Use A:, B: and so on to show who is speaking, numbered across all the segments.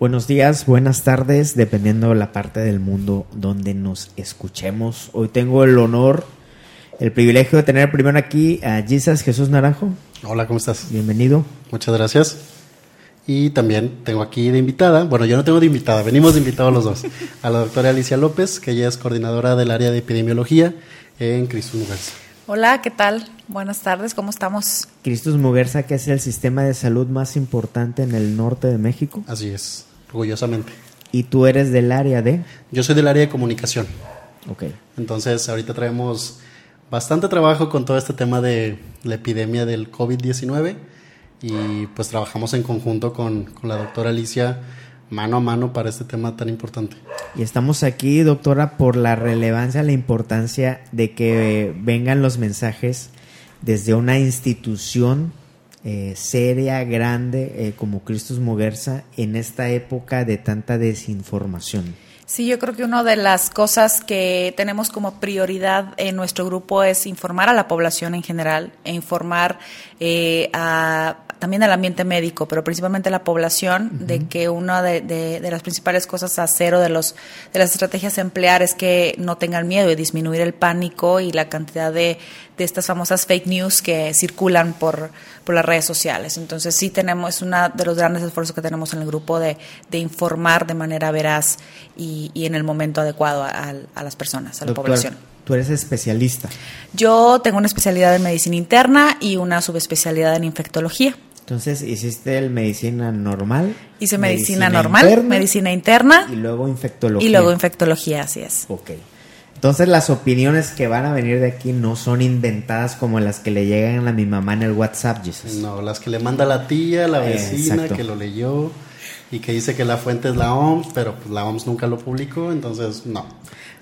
A: Buenos días, buenas tardes, dependiendo de la parte del mundo donde nos escuchemos. Hoy tengo el honor, el privilegio de tener primero aquí a Jesus Jesús Naranjo.
B: Hola, ¿cómo estás?
A: Bienvenido.
B: Muchas gracias. Y también tengo aquí de invitada, bueno, yo no tengo de invitada, venimos de invitados los dos, a la doctora Alicia López, que ella es coordinadora del área de epidemiología en Cristus Mugarza.
C: Hola, ¿qué tal? Buenas tardes, ¿cómo estamos?
A: Cristus Muguerza, que es el sistema de salud más importante en el norte de México.
B: Así es, orgullosamente.
A: Y tú eres del área de...
B: Yo soy del área de comunicación.
A: Ok.
B: Entonces, ahorita traemos bastante trabajo con todo este tema de la epidemia del COVID-19 y pues trabajamos en conjunto con, con, la doctora Alicia mano a mano para este tema tan importante.
A: Y estamos aquí, doctora, por la relevancia, la importancia de que vengan los mensajes desde una institución eh, seria, grande, eh, como Cristus Muguerza, en esta época de tanta desinformación.
C: Sí, yo creo que una de las cosas que tenemos como prioridad en nuestro grupo es informar a la población en general e informar eh, a, también al ambiente médico, pero principalmente la población, uh -huh. de que una de, de, de, las principales cosas a cero de, los, de las estrategias a emplear es que no tengan miedo y disminuir el pánico y la cantidad de, de estas famosas fake news que circulan por, por las redes sociales. Entonces sí tenemos, es uno de los grandes esfuerzos que tenemos en el grupo de, de informar de manera veraz y, y, en el momento adecuado a, a las personas, a la
A: Doctor,
C: población.
A: Tú eres especialista.
C: Yo tengo una especialidad en medicina interna y una subespecialidad en infectología.
A: Entonces, ¿hiciste el medicina normal?
C: Hice medicina, medicina normal, interna, medicina interna.
A: Y luego infectología.
C: Y luego infectología, así es.
A: Ok. Entonces, las opiniones que van a venir de aquí no son inventadas como las que le llegan a mi mamá en el WhatsApp, Jesus.
B: No, las que le manda la tía, la vecina, eh, que lo leyó y que dice que la fuente es la OMS, pero pues la OMS nunca lo publicó, entonces no.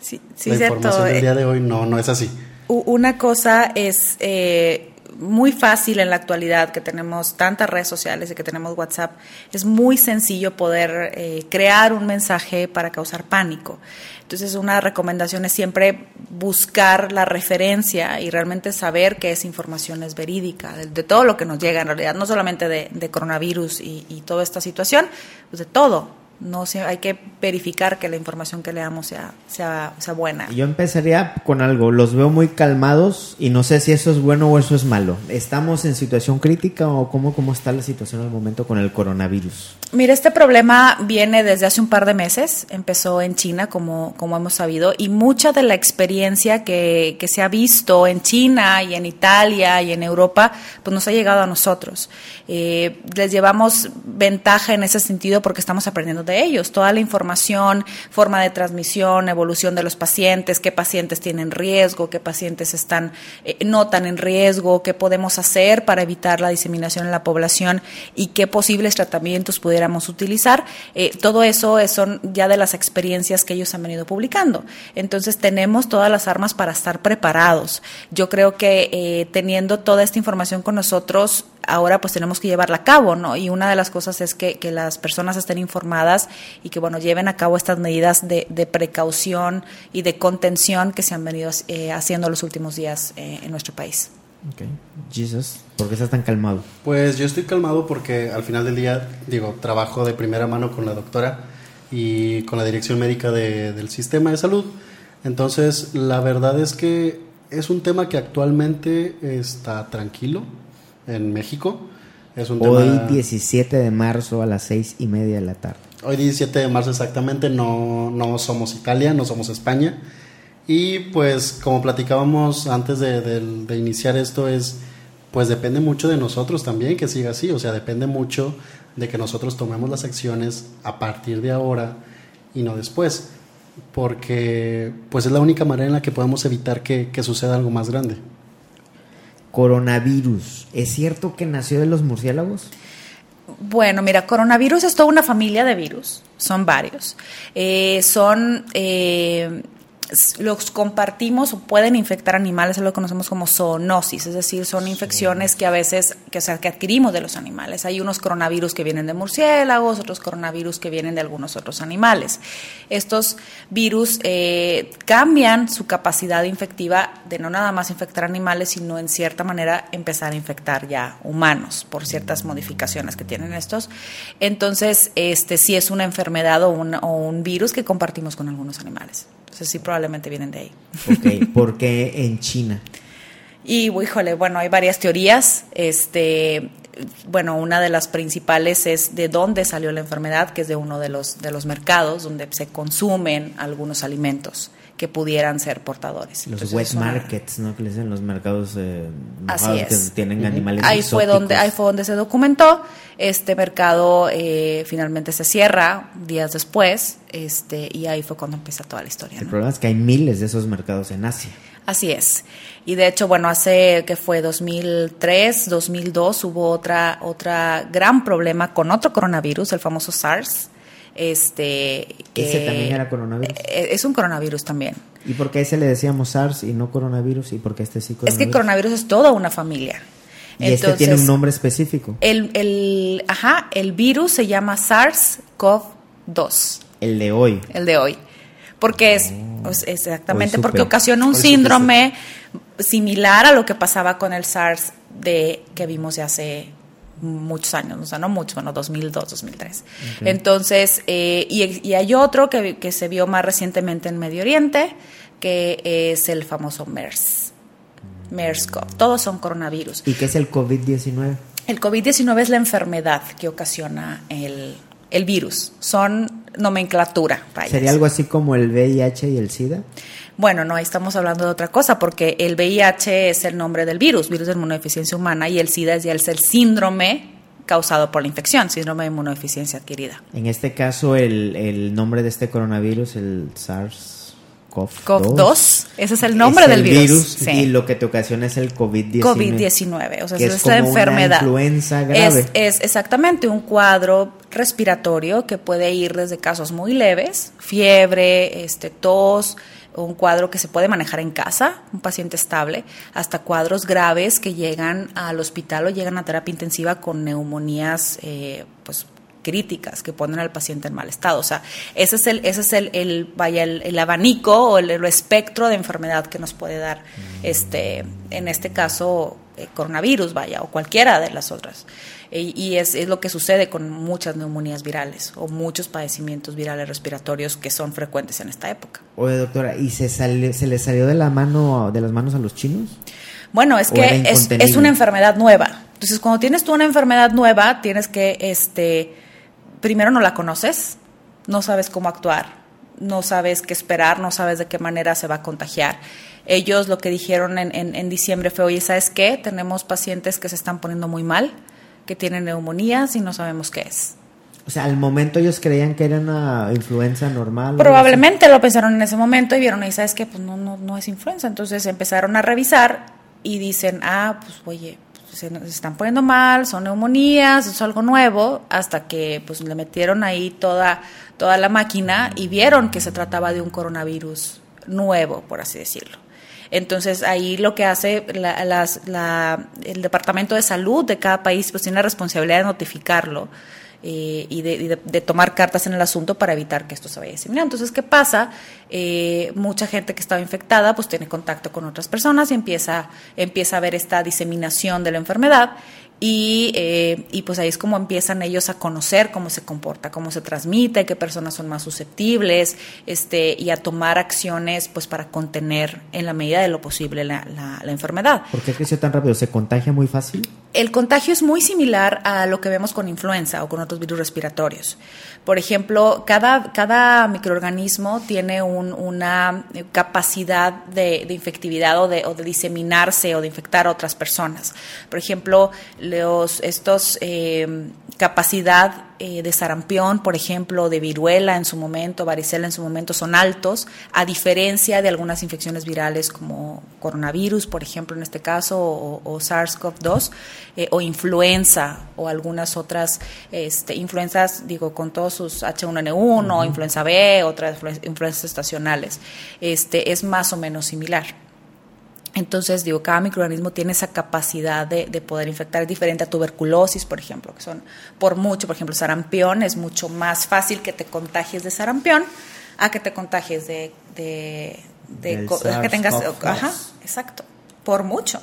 C: Sí, sí
B: la
C: cierto.
B: información del día de hoy no, no es así.
C: Una cosa es eh, muy fácil en la actualidad que tenemos tantas redes sociales y que tenemos WhatsApp, es muy sencillo poder eh, crear un mensaje para causar pánico. Entonces, una recomendación es siempre buscar la referencia y realmente saber que esa información es verídica, de, todo lo que nos llega en realidad, no solamente de, de coronavirus y, y, toda esta situación, pues de todo, no hay que verificar que la información que leamos sea, sea, sea buena.
A: Yo empezaría con algo, los veo muy calmados y no sé si eso es bueno o eso es malo. ¿Estamos en situación crítica o cómo, cómo está la situación al momento con el coronavirus?
C: Mira, este problema viene desde hace un par de meses, empezó en China, como, como hemos sabido, y mucha de la experiencia que, que se ha visto en China y en Italia y en Europa, pues nos ha llegado a nosotros. Eh, les llevamos ventaja en ese sentido porque estamos aprendiendo de ellos, toda la información, forma de transmisión, evolución de los pacientes, qué pacientes tienen riesgo, qué pacientes están eh, no tan en riesgo, qué podemos hacer para evitar la diseminación en la población y qué posibles tratamientos pudiéramos utilizar. Eh, todo eso son ya de las experiencias que ellos han venido publicando. Entonces tenemos todas las armas para estar preparados. Yo creo que eh, teniendo toda esta información con nosotros, ahora pues tenemos que llevarla a cabo, ¿no? Y una de las cosas es que, que las personas estén informadas y que, bueno, lleven a cabo estas medidas de, de precaución y de contención que se han venido eh, haciendo los últimos días eh, en nuestro país.
A: Ok. Jesus, ¿por qué estás tan calmado?
B: Pues yo estoy calmado porque al final del día, digo, trabajo de primera mano con la doctora y con la dirección médica de, del sistema de salud. Entonces, la verdad es que es un tema que actualmente está tranquilo en México. Es un
A: Hoy,
B: tema...
A: 17 de marzo a las 6 y media de la tarde.
B: Hoy, 17 de marzo exactamente, no, no somos Italia, no somos España. Y pues, como platicábamos antes de, iniciar esto, es pues depende mucho de nosotros también que siga así. O sea, depende mucho de que nosotros tomemos las acciones a partir de ahora y no después. Porque pues es la única manera en la que podemos evitar que, que suceda algo más grande.
A: coronavirus, ¿es cierto que nació de los murciélagos?
C: Bueno, mira, coronavirus es toda una familia de virus, son varios. Eh, son eh, los compartimos o pueden infectar animales, eso lo conocemos como zoonosis, es decir, son infecciones que a veces, que, o sea, que adquirimos de los animales. Hay unos coronavirus que vienen de murciélagos, otros coronavirus que vienen de algunos otros animales. Estos virus eh, cambian su capacidad infectiva de no nada más infectar animales, sino en cierta manera empezar a infectar ya humanos por ciertas modificaciones que tienen estos. Entonces, este sí es una enfermedad o un, o un virus que compartimos con algunos animales. Entonces sí, probablemente vienen de ahí.
A: Ok, ¿por qué en China?
C: Y, híjole, bueno, hay varias teorías. Este, bueno, una de las principales es de dónde salió la enfermedad, que es de uno de los, de los mercados donde se consumen algunos alimentos que pudieran ser portadores.
A: Los wet markets, ¿no? Que le dicen los mercados eh,
C: Así es.
A: que tienen animales
C: ahí fue donde ahí fue donde se documentó este mercado eh, finalmente se cierra días después este y ahí fue cuando empieza toda la historia
A: el
C: ¿no?
A: problema es que hay miles de esos mercados en Asia
C: Así es. Y de hecho, bueno, hace que fue 2003, 2002 hubo otra otra gran problema con otro coronavirus, el famoso SARS. Este
A: ese
C: que-
A: también era coronavirus
C: eh, Es un coronavirus también.
A: y por qué a ese le decíamos SARS y no coronavirus y por qué este sí
C: Es
A: coronavirus
C: que coronavirus es toda una familia.
A: y este tiene un nombre específico.
C: El, el, ajá, el virus se llama SARS-CoV-2,
A: el de hoy.
C: El de hoy. Porque es, pues, exactamente, porque ocasiona un
A: supe
C: síndrome similar a lo que pasaba con el SARS de que vimos de hace muchos años, o sea, no mucho, bueno, 2002, 2003. Entonces, eh, y, y hay otro que, que se vio más recientemente en Medio Oriente, que es el famoso MERS. MERS-CoV. Todos son coronavirus.
A: y qué es el COVID-19
C: El COVID-19 es la enfermedad que ocasiona el, el virus. Son nomenclatura. vaya.
A: sería algo así como el VIH y el SIDA
C: Bueno, no, ahí estamos hablando de otra cosa, porque el VIH es el nombre del virus, virus de inmunodeficiencia humana, y el SIDA es ya el, el síndrome causado por la infección, síndrome de inmunodeficiencia adquirida.
A: en este caso el, el nombre de este coronavirus el SARS-CoV-2
C: COV-2, ese es el nombre
A: es
C: del
A: el
C: virus. Sí.
A: y lo que te ocasiona es el COVID-19
C: COVID-19, o sea,
A: que
C: es
A: es
C: esta
A: como una
C: enfermedad.
A: influenza grave.
C: Es, es exactamente un cuadro respiratorio que puede ir desde casos muy leves, fiebre, este, tos, un cuadro que se puede manejar en casa, un paciente estable, hasta cuadros graves que llegan al hospital o llegan a terapia intensiva con neumonías, eh, pues críticas que ponen al paciente en mal estado. O sea, ese es el, ese es el, el vaya, el, el abanico o el, el espectro de enfermedad que nos puede dar, este, en este caso, eh, coronavirus, vaya, o cualquiera de las otras. E- y es, es lo que sucede con muchas neumonías virales o muchos padecimientos virales respiratorios que son frecuentes en esta época.
A: Oye, doctora, ¿y se, sale- se le salió de la mano de las manos a los chinos?
C: Bueno, es
A: ¿O era
C: que es, es una enfermedad nueva. Entonces, cuando tienes tú una enfermedad nueva, tienes que, este, primero no la conoces, no sabes cómo actuar, no sabes qué esperar, no sabes de qué manera se va a contagiar. Ellos lo que dijeron en, en- en diciembre fue, oye, ¿sabes qué? Tenemos pacientes que se están poniendo muy mal, que tienen neumonías y no sabemos qué es.
A: O sea, al momento ellos creían que era una influenza normal.
C: Probablemente lo pensaron en ese momento y vieron, y sabes que pues no, no, no es influenza. Entonces empezaron a revisar y dicen, ah, pues oye, pues, se, se están poniendo mal, son neumonías, es algo nuevo, hasta que pues le metieron ahí toda, toda la máquina y vieron que se trataba de un coronavirus nuevo, por así decirlo. Entonces ahí lo que hace la- el Departamento de Salud de cada país pues tiene la responsabilidad de notificarlo eh, y, de tomar cartas en el asunto para evitar que esto se vaya diseminando. Entonces, ¿qué pasa? Eh, mucha gente que estaba infectada pues tiene contacto con otras personas y empieza, empieza a ver esta diseminación de la enfermedad y, eh, y pues ahí es como empiezan ellos a conocer cómo se comporta, cómo se transmite, qué personas son más susceptibles, este, y a tomar acciones pues para contener en la medida de lo posible la, la- la enfermedad.
A: ¿Por qué creció tan rápido? ¿Se contagia muy fácil?
C: El contagio es muy similar a lo que vemos con influenza o con otros virus respiratorios. Por ejemplo, cada, cada microorganismo tiene un- una capacidad de, infectividad o de, o de diseminarse o de infectar a otras personas. Por ejemplo, los, estos eh, capacidad eh, de sarampión, por ejemplo, de viruela en su momento, varicela en su momento, son altos, a diferencia de algunas infecciones virales como coronavirus, por ejemplo, en este caso, o, SARS-CoV-2, eh, o influenza, o algunas otras este, influencias, digo, con todos sus H1N1, influenza B, otras influencias estacionales. Este, es más o menos similar. Entonces, digo, cada microorganismo tiene esa capacidad de, poder infectar. Es diferente a tuberculosis, por ejemplo, que son por mucho, por ejemplo, sarampión, es mucho más fácil que te contagies de sarampión a que te contagies de... de, que tengas... Ajá, exacto, por mucho.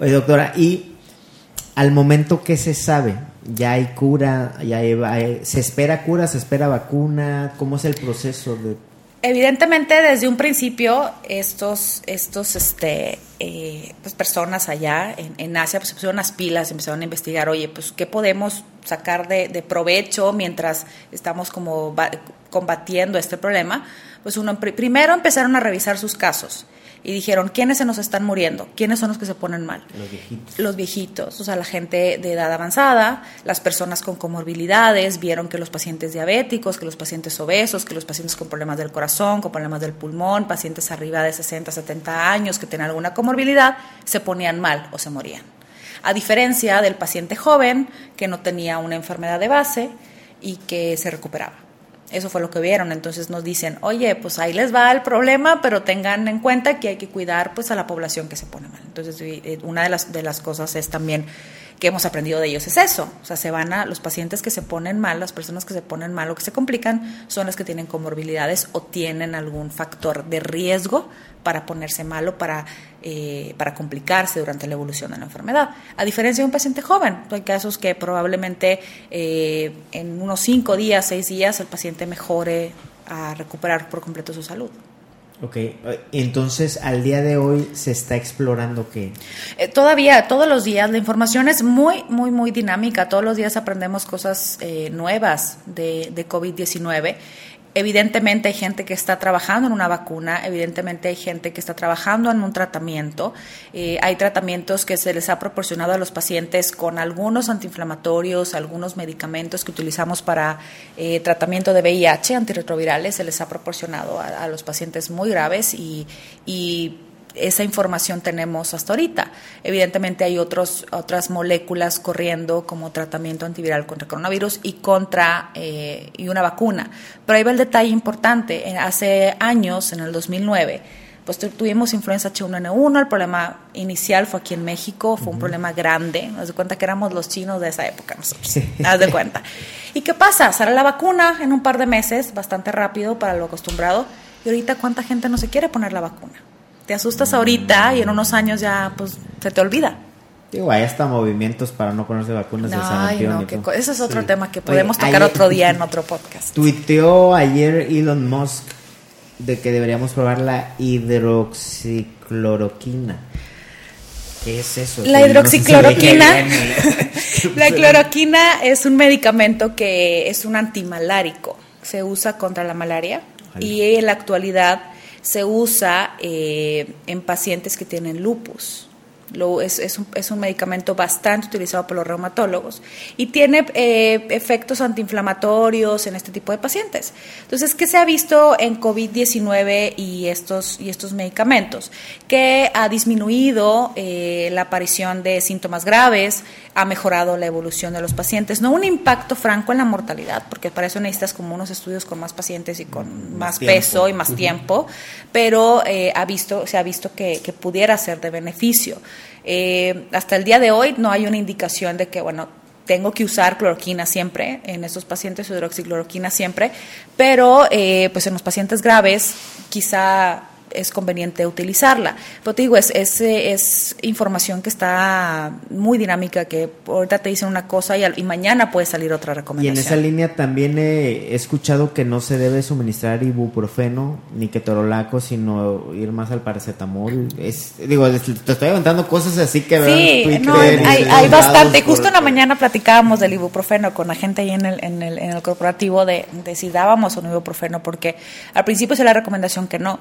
A: Oye, doctora, y al momento que se sabe, ya hay cura, ya se espera cura, se espera vacuna, ¿cómo es el proceso de
C: evidentemente desde un principio estos, estos este, eh, pues personas allá en, Asia pues, se pusieron las pilas, empezaron a investigar, oye, pues qué podemos sacar de, provecho mientras estamos como combatiendo este problema. Pues uno primero empezaron a revisar sus casos y dijeron, ¿quiénes se nos están muriendo? ¿Quiénes son los que se ponen mal?
A: Los viejitos.
C: Los viejitos, o sea, la gente de edad avanzada, las personas con comorbilidades, vieron que los pacientes diabéticos, que los pacientes obesos, que los pacientes con problemas del corazón, con problemas del pulmón, pacientes arriba de 60, 70 años que tenían alguna comorbilidad, se ponían mal o se morían. A diferencia del paciente joven que no tenía una enfermedad de base y que se recuperaba. Eso fue lo que vieron. Entonces nos dicen, oye, pues ahí les va el problema, pero tengan en cuenta que hay que cuidar pues a la población que se pone mal. Entonces eh, una de las, de las cosas es también que hemos aprendido de ellos es eso. O sea, se van a los pacientes que se ponen mal, las personas que se ponen mal o que se complican, son las que tienen comorbilidades o tienen algún factor de riesgo para ponerse malo, para, eh, para complicarse durante la evolución de la enfermedad. A diferencia de un paciente joven, hay casos que probablemente eh, en unos cinco días, seis días, el paciente mejore a recuperar por completo su salud.
A: Ok, entonces al día de hoy se está explorando qué?
C: Eh, todavía, todos los días, la información es muy, muy, muy dinámica, todos los días aprendemos cosas eh, nuevas de, de COVID-19 Evidentemente hay gente que está trabajando en una vacuna, evidentemente hay gente que está trabajando en un tratamiento. Eh, hay tratamientos que se les ha proporcionado a los pacientes con algunos antiinflamatorios, algunos medicamentos que utilizamos para eh, tratamiento de VIH, antirretrovirales, se les ha proporcionado a, los pacientes muy graves y, y esa información tenemos hasta ahorita. Evidentemente hay otros, otras moléculas corriendo como tratamiento antiviral contra coronavirus y contra eh, y una vacuna. Pero ahí va el detalle importante. Hace años, en el 2009, pues tuvimos influenza H1N1, el problema inicial fue aquí en México, fue un problema grande, nos de cuenta que éramos los chinos de esa época nosotros, haz de cuenta. ¿Y qué pasa? Sale la vacuna en un par de meses, bastante rápido para lo acostumbrado, y ahorita cuánta gente no se quiere poner la vacuna te asustas ahorita y en unos años ya pues se te olvida.
A: Digo, hay hasta movimientos para no ponerse vacunas de sarampión.
C: No, ese es otro tema que podemos tocar otro día en otro podcast.
A: Tuiteó ayer Elon Musk de que deberíamos probar la hidroxicloroquina. ¿Qué es eso?
C: La hidroxicloroquina. la cloroquina es un medicamento que es un antimalárico. Se usa contra la malaria y en la actualidad se usa eh, en pacientes que tienen lupus es, un, es, un, medicamento bastante utilizado por los reumatólogos y tiene eh, efectos antiinflamatorios en este tipo de pacientes. Entonces, ¿qué se ha visto en COVID-19 y estos, y estos medicamentos? Que ha disminuido eh, la aparición de síntomas graves, ha mejorado la evolución de los pacientes, no un impacto franco en la mortalidad, porque para eso necesitas como unos estudios con más pacientes y con más, peso y más tiempo, pero eh, ha visto, se ha visto que, que pudiera ser de beneficio. Eh, hasta el día de hoy no hay una indicación de que, bueno, tengo que usar cloroquina siempre en estos pacientes, hidroxicloroquina siempre, pero eh, pues en los pacientes graves quizá es conveniente utilizarla. Pero te digo, es, es, es, información que está muy dinámica, que ahorita te dicen una cosa y, mañana puede salir otra recomendación.
A: Y en esa línea también he escuchado que no se debe suministrar ibuprofeno ni ketorolaco, sino ir más al paracetamol. Es, digo, te estoy aguantando cosas así que
C: sí, no, hay, bastante. Justo en la mañana platicábamos del ibuprofeno con la gente ahí en el, en el, en el corporativo de, de si dábamos un ibuprofeno, porque al principio es la recomendación que no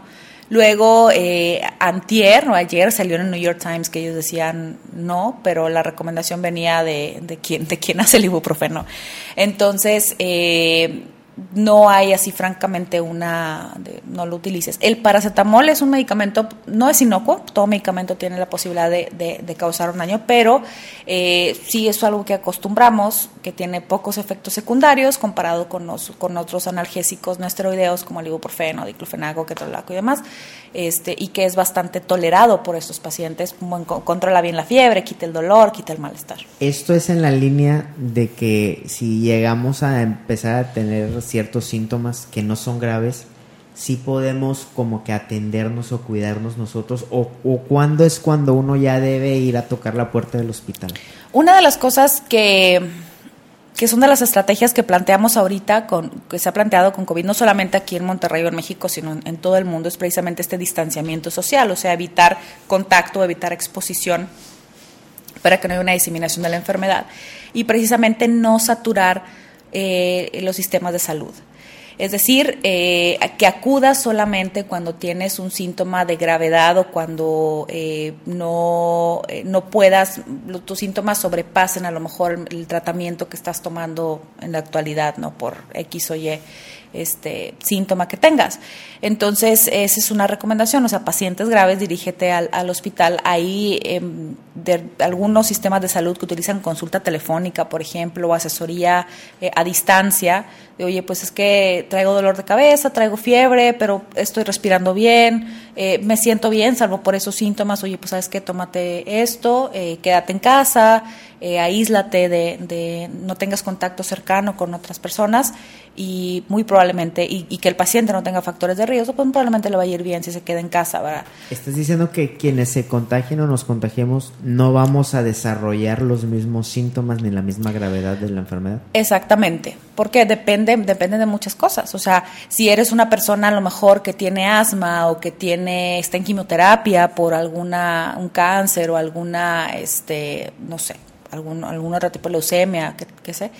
C: Luego, eh, antier o ayer salió en el New York Times que ellos decían no, pero la recomendación venía de, de, quien, de quien hace el ibuprofeno. Entonces, eh, no hay así francamente una, no lo utilices. El paracetamol es un medicamento, no es inocuo, todo medicamento tiene la posibilidad de, de, causar un daño, pero eh, sí es algo que acostumbramos, que tiene pocos efectos secundarios comparado con, los, con otros analgésicos no esteroideos como el ibuprofeno, diclofenaco, ketorolaco y demás, este, y que es bastante tolerado por estos pacientes, controla bien la fiebre, quita el dolor, quita el malestar.
A: Esto es en la línea de que si llegamos a empezar a tener ciertos síntomas que no son graves, sí podemos como que atendernos o cuidarnos nosotros o, o cuándo es cuando uno ya debe ir a tocar la puerta del hospital.
C: Una de las cosas que que son de las estrategias que planteamos ahorita, con, que se ha planteado con COVID, no solamente aquí en Monterrey o en México, sino en, en, todo el mundo, es precisamente este distanciamiento social, o sea, evitar contacto, evitar exposición para que no haya una diseminación de la enfermedad y precisamente no saturar eh, los sistemas de salud. Es decir, eh, que acudas solamente cuando tienes un síntoma de gravedad o cuando eh, no, no puedas, tus síntomas sobrepasen a lo mejor el tratamiento que estás tomando en la actualidad, ¿no? Por X o Y este síntoma que tengas. Entonces, esa es una recomendación, o sea, pacientes graves, dirígete al, al hospital. Hay em, de, algunos sistemas de salud que utilizan consulta telefónica, por ejemplo, o asesoría eh, a distancia, de, oye, pues es que traigo dolor de cabeza, traigo fiebre, pero estoy respirando bien, eh, me siento bien, salvo por esos síntomas, oye, pues sabes qué, tómate esto, eh, quédate en casa, eh, aíslate de, de, no tengas contacto cercano con otras personas y muy probablemente, y, y, que el paciente no tenga factores de riesgo, pues probablemente le va a ir bien si se queda en casa, ¿verdad?
A: Estás diciendo que quienes se contagien o nos contagiemos no vamos a desarrollar los mismos síntomas ni la misma gravedad de la enfermedad.
C: Exactamente, porque depende, depende de muchas cosas, o sea, si eres una persona a lo mejor que tiene asma o que tiene, está en quimioterapia por alguna, un cáncer o alguna, este, no sé, algún, algún otro tipo de leucemia, que, que sé,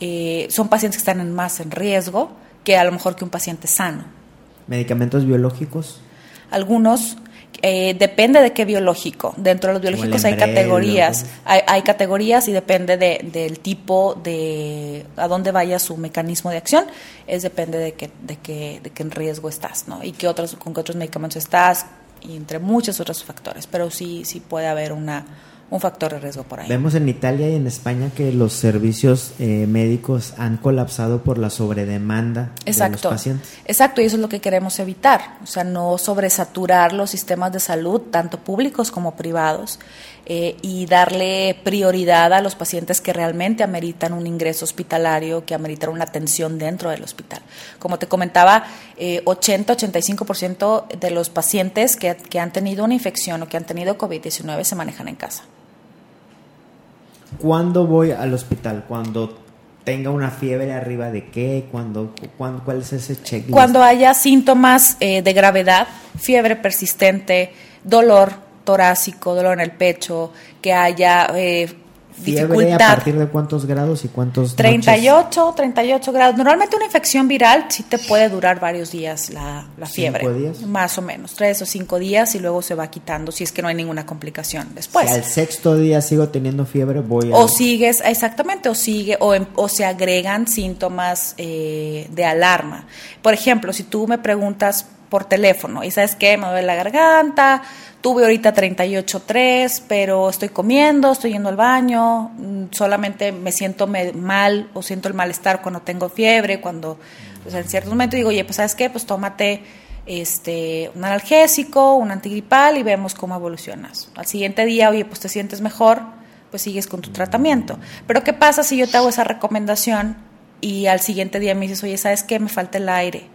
C: eh, son pacientes que están en más en riesgo que a lo mejor que un paciente sano.
A: ¿Medicamentos biológicos?
C: Algunos, eh, depende de qué biológico. Dentro de los biológicos hay categorías, hay, hay, categorías y depende de, del tipo de a dónde vaya su mecanismo de acción, es depende de qué de que, de que en riesgo estás, ¿no? Y qué otros, con qué otros medicamentos estás, y entre muchos otros factores. Pero sí, sí puede haber una un factor de riesgo por ahí.
A: Vemos en Italia y en España que los servicios eh, médicos han colapsado por la sobredemanda
C: Exacto.
A: de los pacientes.
C: Exacto, y eso es lo que queremos evitar, o sea, no sobresaturar los sistemas de salud, tanto públicos como privados, eh, y darle prioridad a los pacientes que realmente ameritan un ingreso hospitalario, que ameritan una atención dentro del hospital. Como te comentaba, eh, 80-85% de los pacientes que, que han tenido una infección o que han tenido COVID-19 se manejan en casa.
A: ¿Cuándo voy al hospital? Cuando tenga una fiebre arriba de qué, cuando, cuando cuál es ese checklist?
C: Cuando haya síntomas eh, de gravedad, fiebre persistente, dolor torácico, dolor en el pecho, que haya eh,
A: ¿Fiebre
C: dificultad.
A: a partir de cuántos grados y cuántos
C: 38, noches? 38 grados. Normalmente una infección viral sí te puede durar varios días la, la fiebre.
A: ¿Cinco días?
C: Más o menos, tres o cinco días y luego se va quitando si es que no hay ninguna complicación después.
A: Si al sexto día sigo teniendo fiebre, voy a...
C: O sigues, exactamente, o sigue, o, o se agregan síntomas eh, de alarma. Por ejemplo, si tú me preguntas por teléfono y sabes qué, me duele la garganta, tuve ahorita 38.3, pero estoy comiendo, estoy yendo al baño, solamente me siento mal o siento el malestar cuando tengo fiebre, cuando sea, en ciertos momentos digo, oye, pues sabes qué, pues tómate este, un analgésico, un antigripal y vemos cómo evolucionas. Al siguiente día, oye, pues te sientes mejor, pues sigues con tu tratamiento. Pero ¿qué pasa si yo te hago esa recomendación y al siguiente día me dices, oye, ¿sabes qué? Me falta el aire,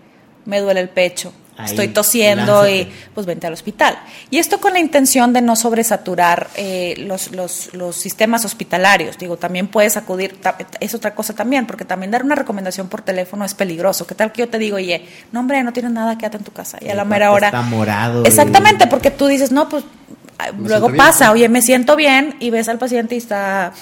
C: me duele el pecho, Ahí, estoy tosiendo lánzate. y pues vente al hospital. Y esto con la intención de no sobresaturar eh, los, los, los, sistemas hospitalarios. Digo, también puedes acudir, es otra cosa también, porque también dar una recomendación por teléfono es peligroso. ¿Qué tal que yo te digo, oye, no hombre, no tienes nada, quédate en tu casa? Y a la mera hora...
A: Está morado.
C: Exactamente, y... porque tú dices, no, pues luego pasa, bien. oye, me siento bien y ves al paciente y está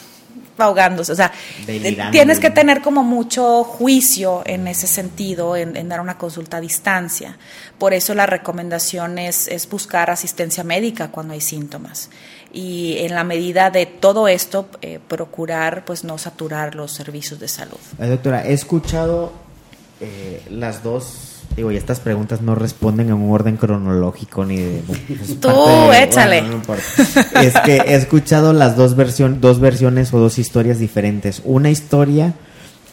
C: ahogándose. O sea,
A: Delirando.
C: tienes que tener como mucho juicio en ese sentido, en, en dar una consulta a distancia. Por eso la recomendación es, es buscar asistencia médica cuando hay síntomas. Y en la medida de todo esto, eh, procurar pues no saturar los servicios de salud.
A: Ay, doctora, he escuchado eh, las dos. Digo, y estas preguntas no responden en un orden cronológico ni de. es
C: Tú,
A: de-
C: échale.
A: bueno, no importa. Es que he escuchado las dos, version- dos versiones o dos historias diferentes. Una historia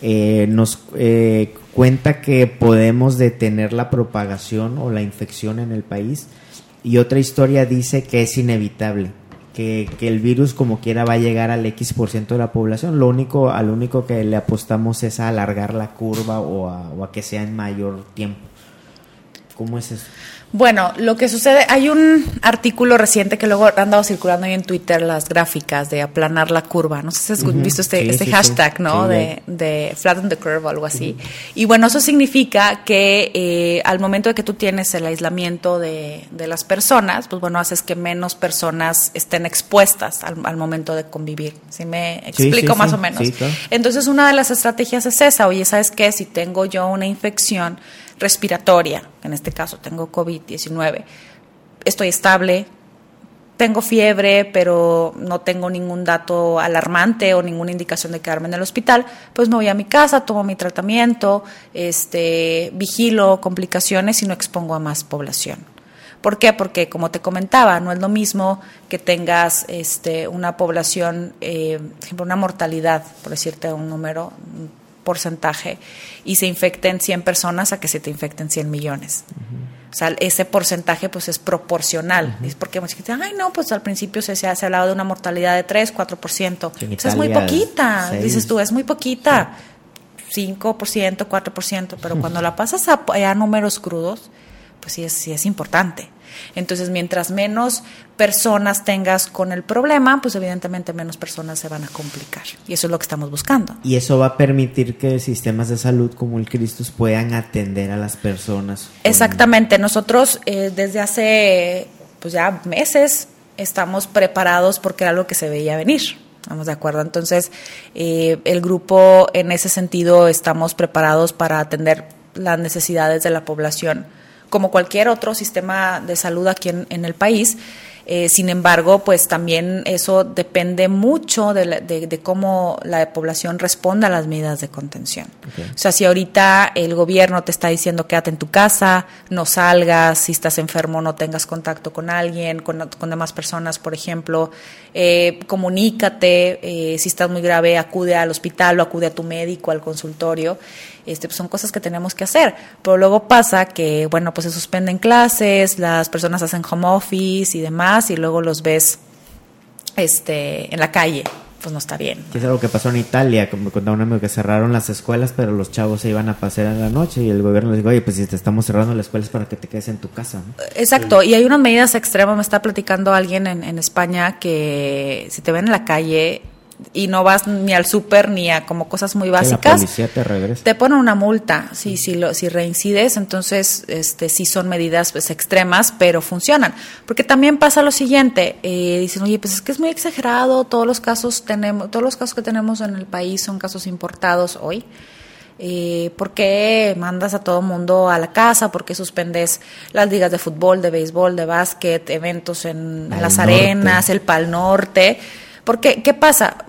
A: eh, nos eh, cuenta que podemos detener la propagación o la infección en el país. Y otra historia dice que es inevitable. Que, que el virus como quiera va a llegar al X por ciento de la población. Lo único, al único que le apostamos es a alargar la curva o a, o a que sea en mayor tiempo. ¿Cómo es eso?
C: Bueno, lo que sucede, hay un artículo reciente que luego han andado circulando ahí en Twitter las gráficas de aplanar la curva. No sé si has visto este,
A: Sí,
C: este
A: sí,
C: hashtag,
A: sí.
C: ¿no? De, de flatten the curve o algo así. Y bueno, eso significa que eh, al momento de que tú tienes el aislamiento de, de las personas, pues bueno, haces que menos personas estén expuestas al, al momento de convivir. ¿Sí me explico más o menos?
A: Claro.
C: Entonces, una de las estrategias es esa. Oye, ¿sabes qué? Si tengo yo una infección respiratoria, en este caso tengo COVID-19, estoy estable, tengo fiebre, pero no tengo ningún dato alarmante o ninguna indicación de quedarme en el hospital, pues me voy a mi casa, tomo mi tratamiento, este, vigilo complicaciones y no expongo a más población. ¿Por qué? Porque como te comentaba, no es lo mismo que tengas este, una población, eh, por ejemplo, una mortalidad, por decirte un número, porcentaje, y se infecten 100 personas a que se te infecten 100 millones. O sea, ese porcentaje pues es proporcional. Es porque mucha gente, ay no, pues al principio se, se ha hablado de una mortalidad de 3, 4%.
A: En
C: Pues es muy
A: Italia,
C: poquita, dices tú, es muy poquita. 5%, 4%, pero cuando la pasas a, a números crudos, pues sí es, sí es importante. Entonces, mientras menos personas tengas con el problema, pues evidentemente menos personas se van a complicar. Y eso es lo que estamos buscando.
A: Y eso va a permitir que sistemas de salud como el Cristus puedan atender a las personas.
C: Exactamente, nosotros eh, desde hace pues ya meses estamos preparados porque era algo que se veía venir. ¿Estamos de acuerdo? Entonces, eh, el grupo en ese sentido estamos preparados para atender las necesidades de la población, como cualquier otro sistema de salud aquí en, en el país. Eh, sin embargo, pues también eso depende mucho de, la- de- de cómo la población responda a las medidas de contención. O sea, si ahorita el gobierno te está diciendo quédate en tu casa, no salgas, si estás enfermo no tengas contacto con alguien, con, con demás personas, por ejemplo, eh, comunícate, eh, si estás muy grave acude al hospital o acude a tu médico, al consultorio. Este, pues son cosas que tenemos que hacer. Pero luego pasa que, bueno, pues se suspenden clases, las personas hacen home office y demás, y luego los ves este, en la calle. Pues no está bien.
A: Es algo que pasó en Italia, como me contaba un amigo que cerraron las escuelas, pero los chavos se iban a pasear en la noche y el gobierno les dijo, oye, pues si te estamos cerrando las escuelas para que te quedes en tu casa. ¿no?
C: Exacto, y hay unas medidas extremas. Me está platicando alguien en, en España que si te ven en la calle y no vas ni al súper ni a como cosas muy
A: Que la
C: básicas,
A: policía te regresa.
C: te ponen una multa si, si, lo, si reincides, entonces este, sí son medidas pues, extremas, pero funcionan. Porque también pasa lo siguiente, eh, dicen, oye, pues es que es muy exagerado, todos los casos tenemos, todos los casos que tenemos en el país son casos importados hoy. Eh, ¿Por qué mandas a todo mundo a la casa? ¿Por qué suspendes las ligas de fútbol, de béisbol, de básquet, eventos en las
A: norte.
C: arenas, el Pal Norte? Porque, ¿qué pasa?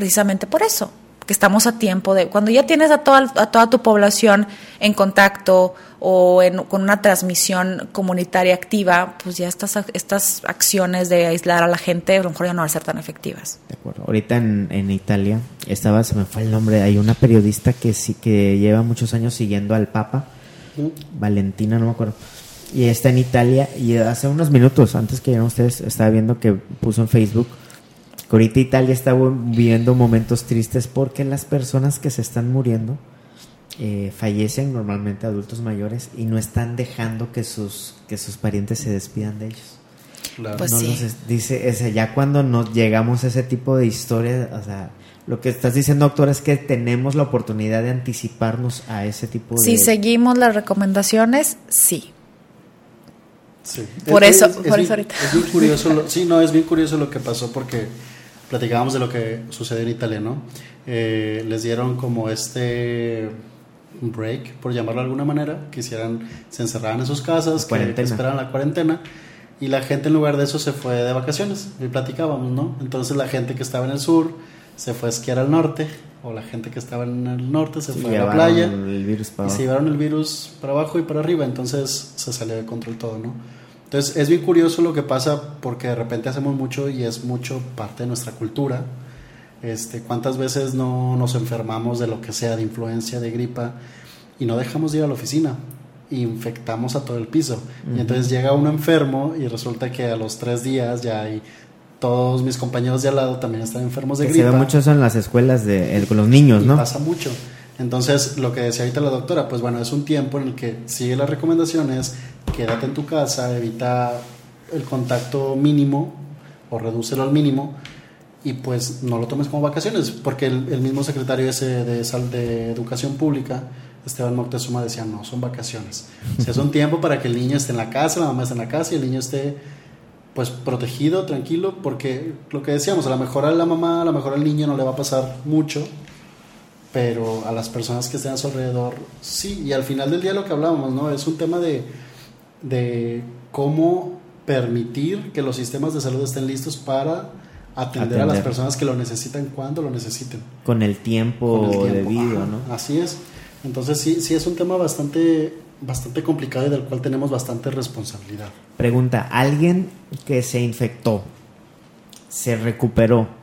C: Precisamente por eso, que estamos a tiempo de, cuando ya tienes a toda, a toda tu población en contacto o en- con una transmisión comunitaria activa, pues ya estas, estas acciones de aislar a la gente a lo mejor ya no van a ser tan efectivas.
A: De acuerdo. Ahorita en, en Italia estaba, se me fue el nombre, hay una periodista que sí que lleva muchos años siguiendo al Papa, Valentina, no me acuerdo. Y está en Italia y hace unos minutos, antes que llegaran ustedes, estaba viendo que puso en Facebook ahorita Italia está viviendo momentos tristes porque las personas que se están muriendo eh, fallecen normalmente adultos mayores y no están dejando que sus que sus parientes se despidan de ellos.
B: Claro.
C: Pues
A: No
C: sí.
A: los es- dice, o sea, ya cuando nos llegamos a ese tipo de historias, o sea, lo que estás diciendo, doctor, es que tenemos la oportunidad de anticiparnos a ese tipo de...
C: Si seguimos las recomendaciones, sí.
B: Sí.
C: Por eso- por
B: bien-
C: eso ahorita.
B: Es bien curioso, lo- sí, no, es bien curioso lo que pasó porque platicábamos de lo que sucedió en Italia, ¿no? Eh, les dieron como este break, por llamarlo de alguna manera, que hicieran, se encerraban en sus casas, que, que esperaran la cuarentena y la gente en lugar de eso se fue de vacaciones y platicábamos, ¿no? Entonces la gente que estaba en el sur se fue a esquiar al norte o la gente que estaba en el norte se fue a la playa
A: el virus para
B: y se llevaron el virus para abajo y para arriba, entonces se salió de control todo, ¿no? Entonces es bien curioso lo que pasa porque de repente hacemos mucho y es mucho parte de nuestra cultura. Este, ¿Cuántas veces no nos enfermamos de lo que sea, de influencia, de gripa, y no dejamos de ir a la oficina? infectamos a todo el piso. Y entonces llega uno enfermo y resulta que a los tres días ya hay todos mis compañeros de al lado también están enfermos de
A: Que
B: gripa.
A: se ve mucho eso en las escuelas de, el- con los niños,
B: Y
A: ¿no?
B: pasa mucho. Entonces, lo que decía ahorita la doctora, pues bueno, es un tiempo en el que sigue las recomendaciones, quédate en tu casa, evita el contacto mínimo o redúcelo al mínimo y pues no lo tomes como vacaciones, porque el, mismo secretario ese de, de Educación Pública, Esteban Moctezuma, decía, no, son vacaciones. O sea, es un tiempo para que el niño esté en la casa, la mamá esté en la casa y el niño esté pues protegido, tranquilo, porque lo que decíamos, a lo mejor a la mamá, a lo mejor al niño no le va a pasar mucho, pero a las personas que estén a su alrededor, sí, y al final del día lo que hablábamos, ¿no? Es un tema de, de cómo permitir que los sistemas de salud estén listos para atender, a las personas que lo necesitan cuando lo necesiten.
A: Con el tiempo,
B: con el tiempo.
A: debido,
B: Ajá,
A: ¿no?
B: Así es. Entonces sí, sí es un tema bastante, bastante complicado y del cual tenemos bastante responsabilidad.
A: Pregunta, ¿alguien que se infectó, se recuperó?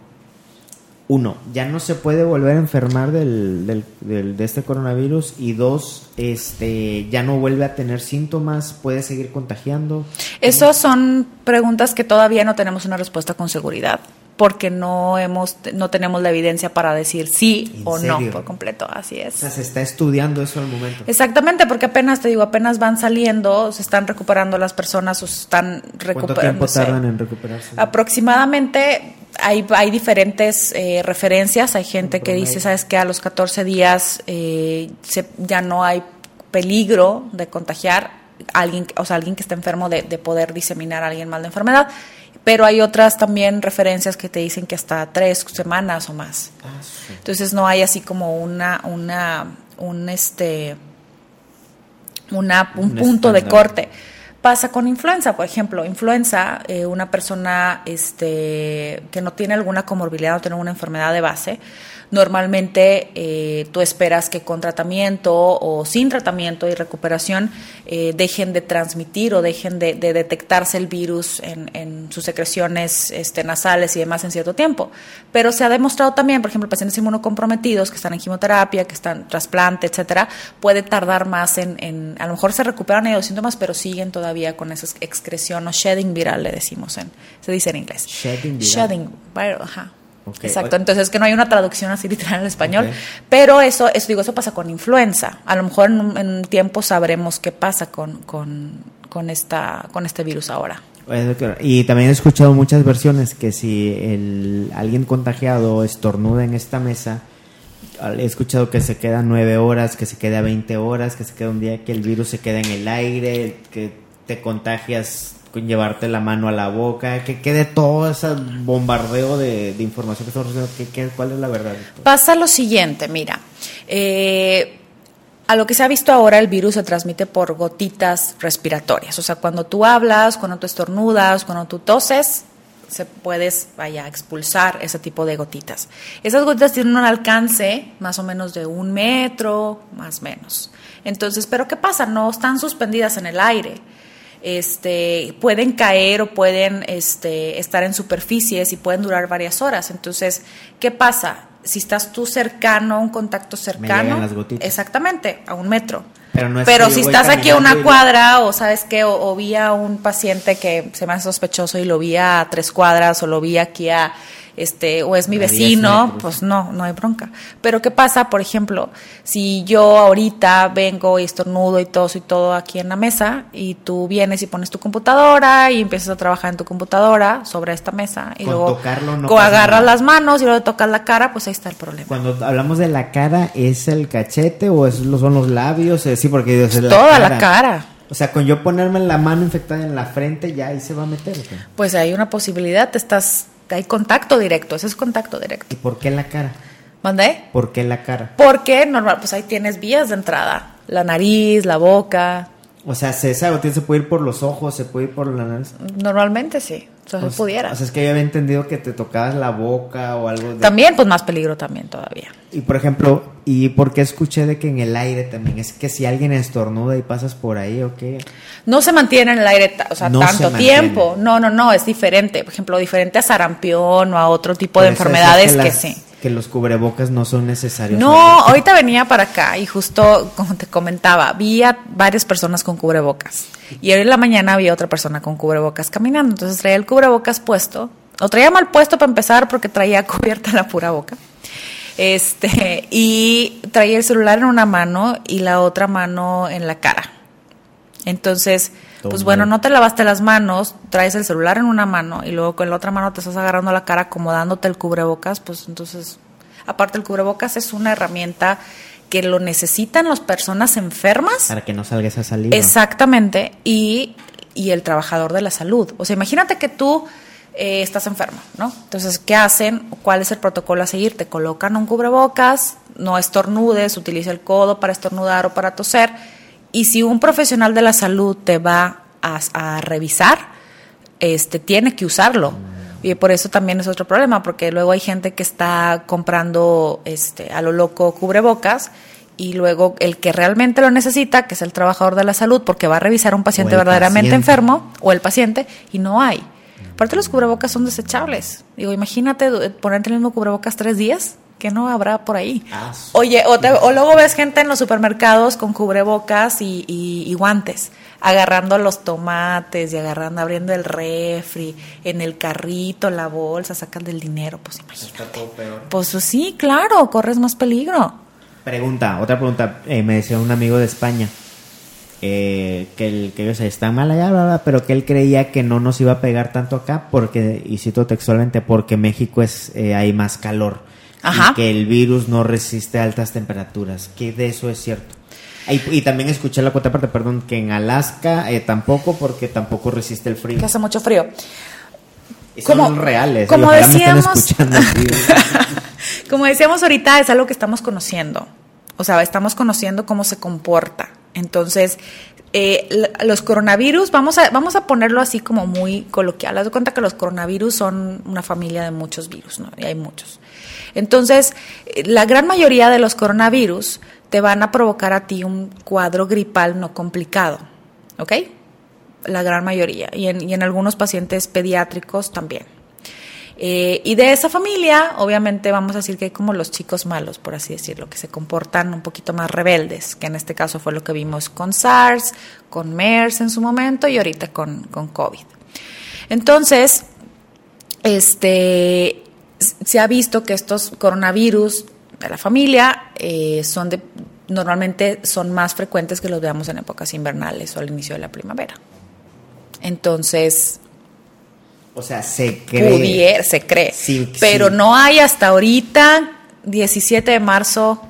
A: Uno, ya no se puede volver a enfermar del, del- del- de este coronavirus. Y dos, este, ya no vuelve a tener síntomas, puede seguir contagiando.
C: Esas son preguntas que todavía no tenemos una respuesta con seguridad, porque no hemos, no tenemos la evidencia para decir sí
A: ¿En
C: o no por completo. Así
A: O
C: es.
A: sea, se está estudiando eso al momento.
C: Exactamente, porque apenas te digo, apenas van saliendo, se están recuperando las personas o se están
A: ¿Cuánto tiempo tardan en recuperarse?
C: Aproximadamente hay, hay diferentes eh, referencias. Hay gente que dice, sabes que a los 14 días eh, se- ya no hay peligro de contagiar a alguien, o sea, alguien que está enfermo de, de poder diseminar a alguien mal de enfermedad. Pero hay otras también referencias que te dicen que hasta tres semanas o más.
A: Ah, sí.
C: Entonces no hay así como una, una, un este, una, un
A: Un
C: punto de corte. Pasa con influenza, por ejemplo, influenza, eh, una persona este, que no tiene alguna comorbilidad, no tiene una enfermedad de base, normalmente eh, tú esperas que con tratamiento o sin tratamiento y recuperación eh, dejen de transmitir o dejen de, de detectarse el virus en, en sus secreciones este, nasales y demás en cierto tiempo. Pero se ha demostrado también, por ejemplo, pacientes inmunocomprometidos que están en quimioterapia, que están en trasplante, etcétera, puede tardar más en, en- a lo mejor se recuperan ellos los síntomas, pero siguen todavía con esa excreción o shedding viral, le decimos en, se dice en inglés.
A: Shedding viral.
C: Shedding viral, ajá. Exacto, entonces es que no hay una traducción así literal al español, pero eso, eso digo, eso pasa con influenza. A lo mejor en un, en un tiempo sabremos qué pasa con, con, con esta, con este virus ahora.
A: Y también he escuchado muchas versiones que si el, alguien contagiado estornuda en esta mesa, he escuchado que se queda nueve horas, que se queda 20 horas, que se queda un día que el virus se queda en el aire, que te contagias llevarte la mano a la boca, que quede todo ese bombardeo de, información que estamos recibiendo. ¿Qué- qué- ¿Cuál es la verdad?
C: Pasa lo siguiente, mira, eh, a lo que se ha visto ahora, el virus se transmite por gotitas respiratorias. O sea, cuando tú hablas, cuando tú estornudas, cuando tú toses, se puedes, vaya, expulsar ese tipo de gotitas. Esas gotitas tienen un alcance más o menos de un metro, más o menos. Entonces, ¿pero qué pasa? No están suspendidas en el aire este, pueden caer o pueden este, estar en superficies y pueden durar varias horas. Entonces, ¿qué pasa? Si estás tú cercano, a un contacto cercano,
A: las
C: exactamente, a un metro.
A: Pero no es
C: Pero si estás aquí a una
A: y-
C: cuadra o sabes qué, o, o vi a un paciente que se me hace sospechoso y lo vi a tres cuadras o lo vi aquí a este o es mi vecino, pues no, no hay bronca. Pero ¿qué pasa, por ejemplo, si yo ahorita vengo y estornudo y toso y todo aquí en la mesa y tú vienes y pones tu computadora y empiezas a trabajar en tu computadora sobre esta mesa y
A: Con
C: luego
A: tocarlo no
C: agarras las manos y luego tocas la cara, pues ahí está el problema.
A: Cuando hablamos de la cara, ¿es el cachete o es, son los labios? Eh, Sí, porque es la
C: Toda la cara.
A: O sea, con yo ponerme la mano infectada en la frente, ya ahí se va a meter.
C: Pues hay una posibilidad, te estás hay contacto directo, ese es contacto directo.
A: ¿Y por qué la cara?
C: ¿Mandé?
A: ¿Por qué la cara?
C: Porque normal, pues ahí tienes vías de entrada, la nariz, la boca.
A: O sea, se sabe, se puede ir por los ojos, se puede ir por la nariz.
C: Normalmente sí, o sea,
A: O
C: se
A: sea,
C: pudiera.
A: O sea, es que yo había entendido que te tocabas la boca o algo de...
C: También, pues más peligro también todavía.
A: Y por ejemplo, ¿y por qué escuché de que en el aire también? Es que si alguien estornuda y pasas por ahí o qué.
C: No se mantiene en el aire, o sea,
A: No
C: tanto tiempo. No, no, no, es diferente. Por ejemplo, diferente a sarampión o a otro tipo de
A: Por
C: enfermedades que,
A: las-
C: sí.
A: Que los cubrebocas no son necesarios.
C: No, ahorita venía para acá y justo como te comentaba, vi a varias personas con cubrebocas. Y hoy en la mañana había otra persona con cubrebocas caminando. Entonces traía el cubrebocas puesto. O traía mal puesto para empezar porque traía cubierta la pura boca. Este, y traía el celular en una mano y la otra mano en la cara. Entonces, pues bueno, no te lavaste las manos, traes el celular en una mano y luego con la otra mano te estás agarrando la cara acomodándote el cubrebocas, pues entonces, aparte el cubrebocas es una herramienta que lo necesitan las personas enfermas.
A: Para que no salga esa saliva.
C: Exactamente, y, y el trabajador de la salud. O sea, imagínate que tú eh, estás enfermo, ¿no? Entonces, ¿qué hacen? ¿Cuál es el protocolo a seguir? Te colocan un cubrebocas, no estornudes, utiliza el codo para estornudar o para toser. Y si un profesional de la salud te va a, a revisar, este, tiene que usarlo. Y por eso también es otro problema, porque luego hay gente que está comprando este, a lo loco cubrebocas y luego el que realmente lo necesita, que es el trabajador de la salud, porque va a revisar a un paciente verdaderamente
A: paciente.
C: enfermo o el paciente y no hay. Aparte los cubrebocas son desechables. Digo, imagínate eh, ponerte el mismo cubrebocas tres días, que no habrá por ahí.
A: Ah,
C: Oye, o, te- o luego ves gente en los supermercados con cubrebocas y, y- y guantes, agarrando los tomates y agarrando, abriendo el refri, en el carrito, la bolsa, sacan del dinero, pues imagínate.
A: Está todo peor.
C: Pues sí, claro, corres más peligro.
A: Pregunta, otra pregunta. Eh, me decía un amigo de España eh, que, el, que ellos están mal allá, bla, bla, pero que él creía que no nos iba a pegar tanto acá porque, y cito textualmente, porque México es eh, hay más calor.
C: Ajá.
A: Y que el virus no resiste altas temperaturas. Que de eso es cierto. Y, y también escuché la otra parte, perdón, que en Alaska eh, tampoco, porque tampoco resiste el frío.
C: Que hace mucho frío.
A: Y son
C: como-
A: reales.
C: como decíamos-. Como decíamos ahorita, es algo que estamos conociendo. O sea, estamos conociendo cómo se comporta. Entonces, eh, los coronavirus, vamos a, vamos a ponerlo así como muy coloquial. Haz de cuenta que los coronavirus son una familia de muchos virus, ¿no? Y hay muchos. Entonces, eh, la gran mayoría de los coronavirus te van a provocar a ti un cuadro gripal no complicado. ¿Ok? La gran mayoría. Y en, y en algunos pacientes pediátricos también. Eh, y de esa familia, obviamente vamos a decir que hay como los chicos malos, por así decirlo, que se comportan un poquito más rebeldes, que en este caso fue lo que vimos con SARS, con MERS en su momento y ahorita con, con COVID. Entonces, este, se ha visto que estos coronavirus de la familia eh, son de, normalmente son más frecuentes que los veamos en épocas invernales o al inicio de la primavera. Entonces,
A: o sea, se cree.
C: se cree.
A: Sí,
C: pero
A: sí.
C: no hay hasta ahorita, 17 de marzo,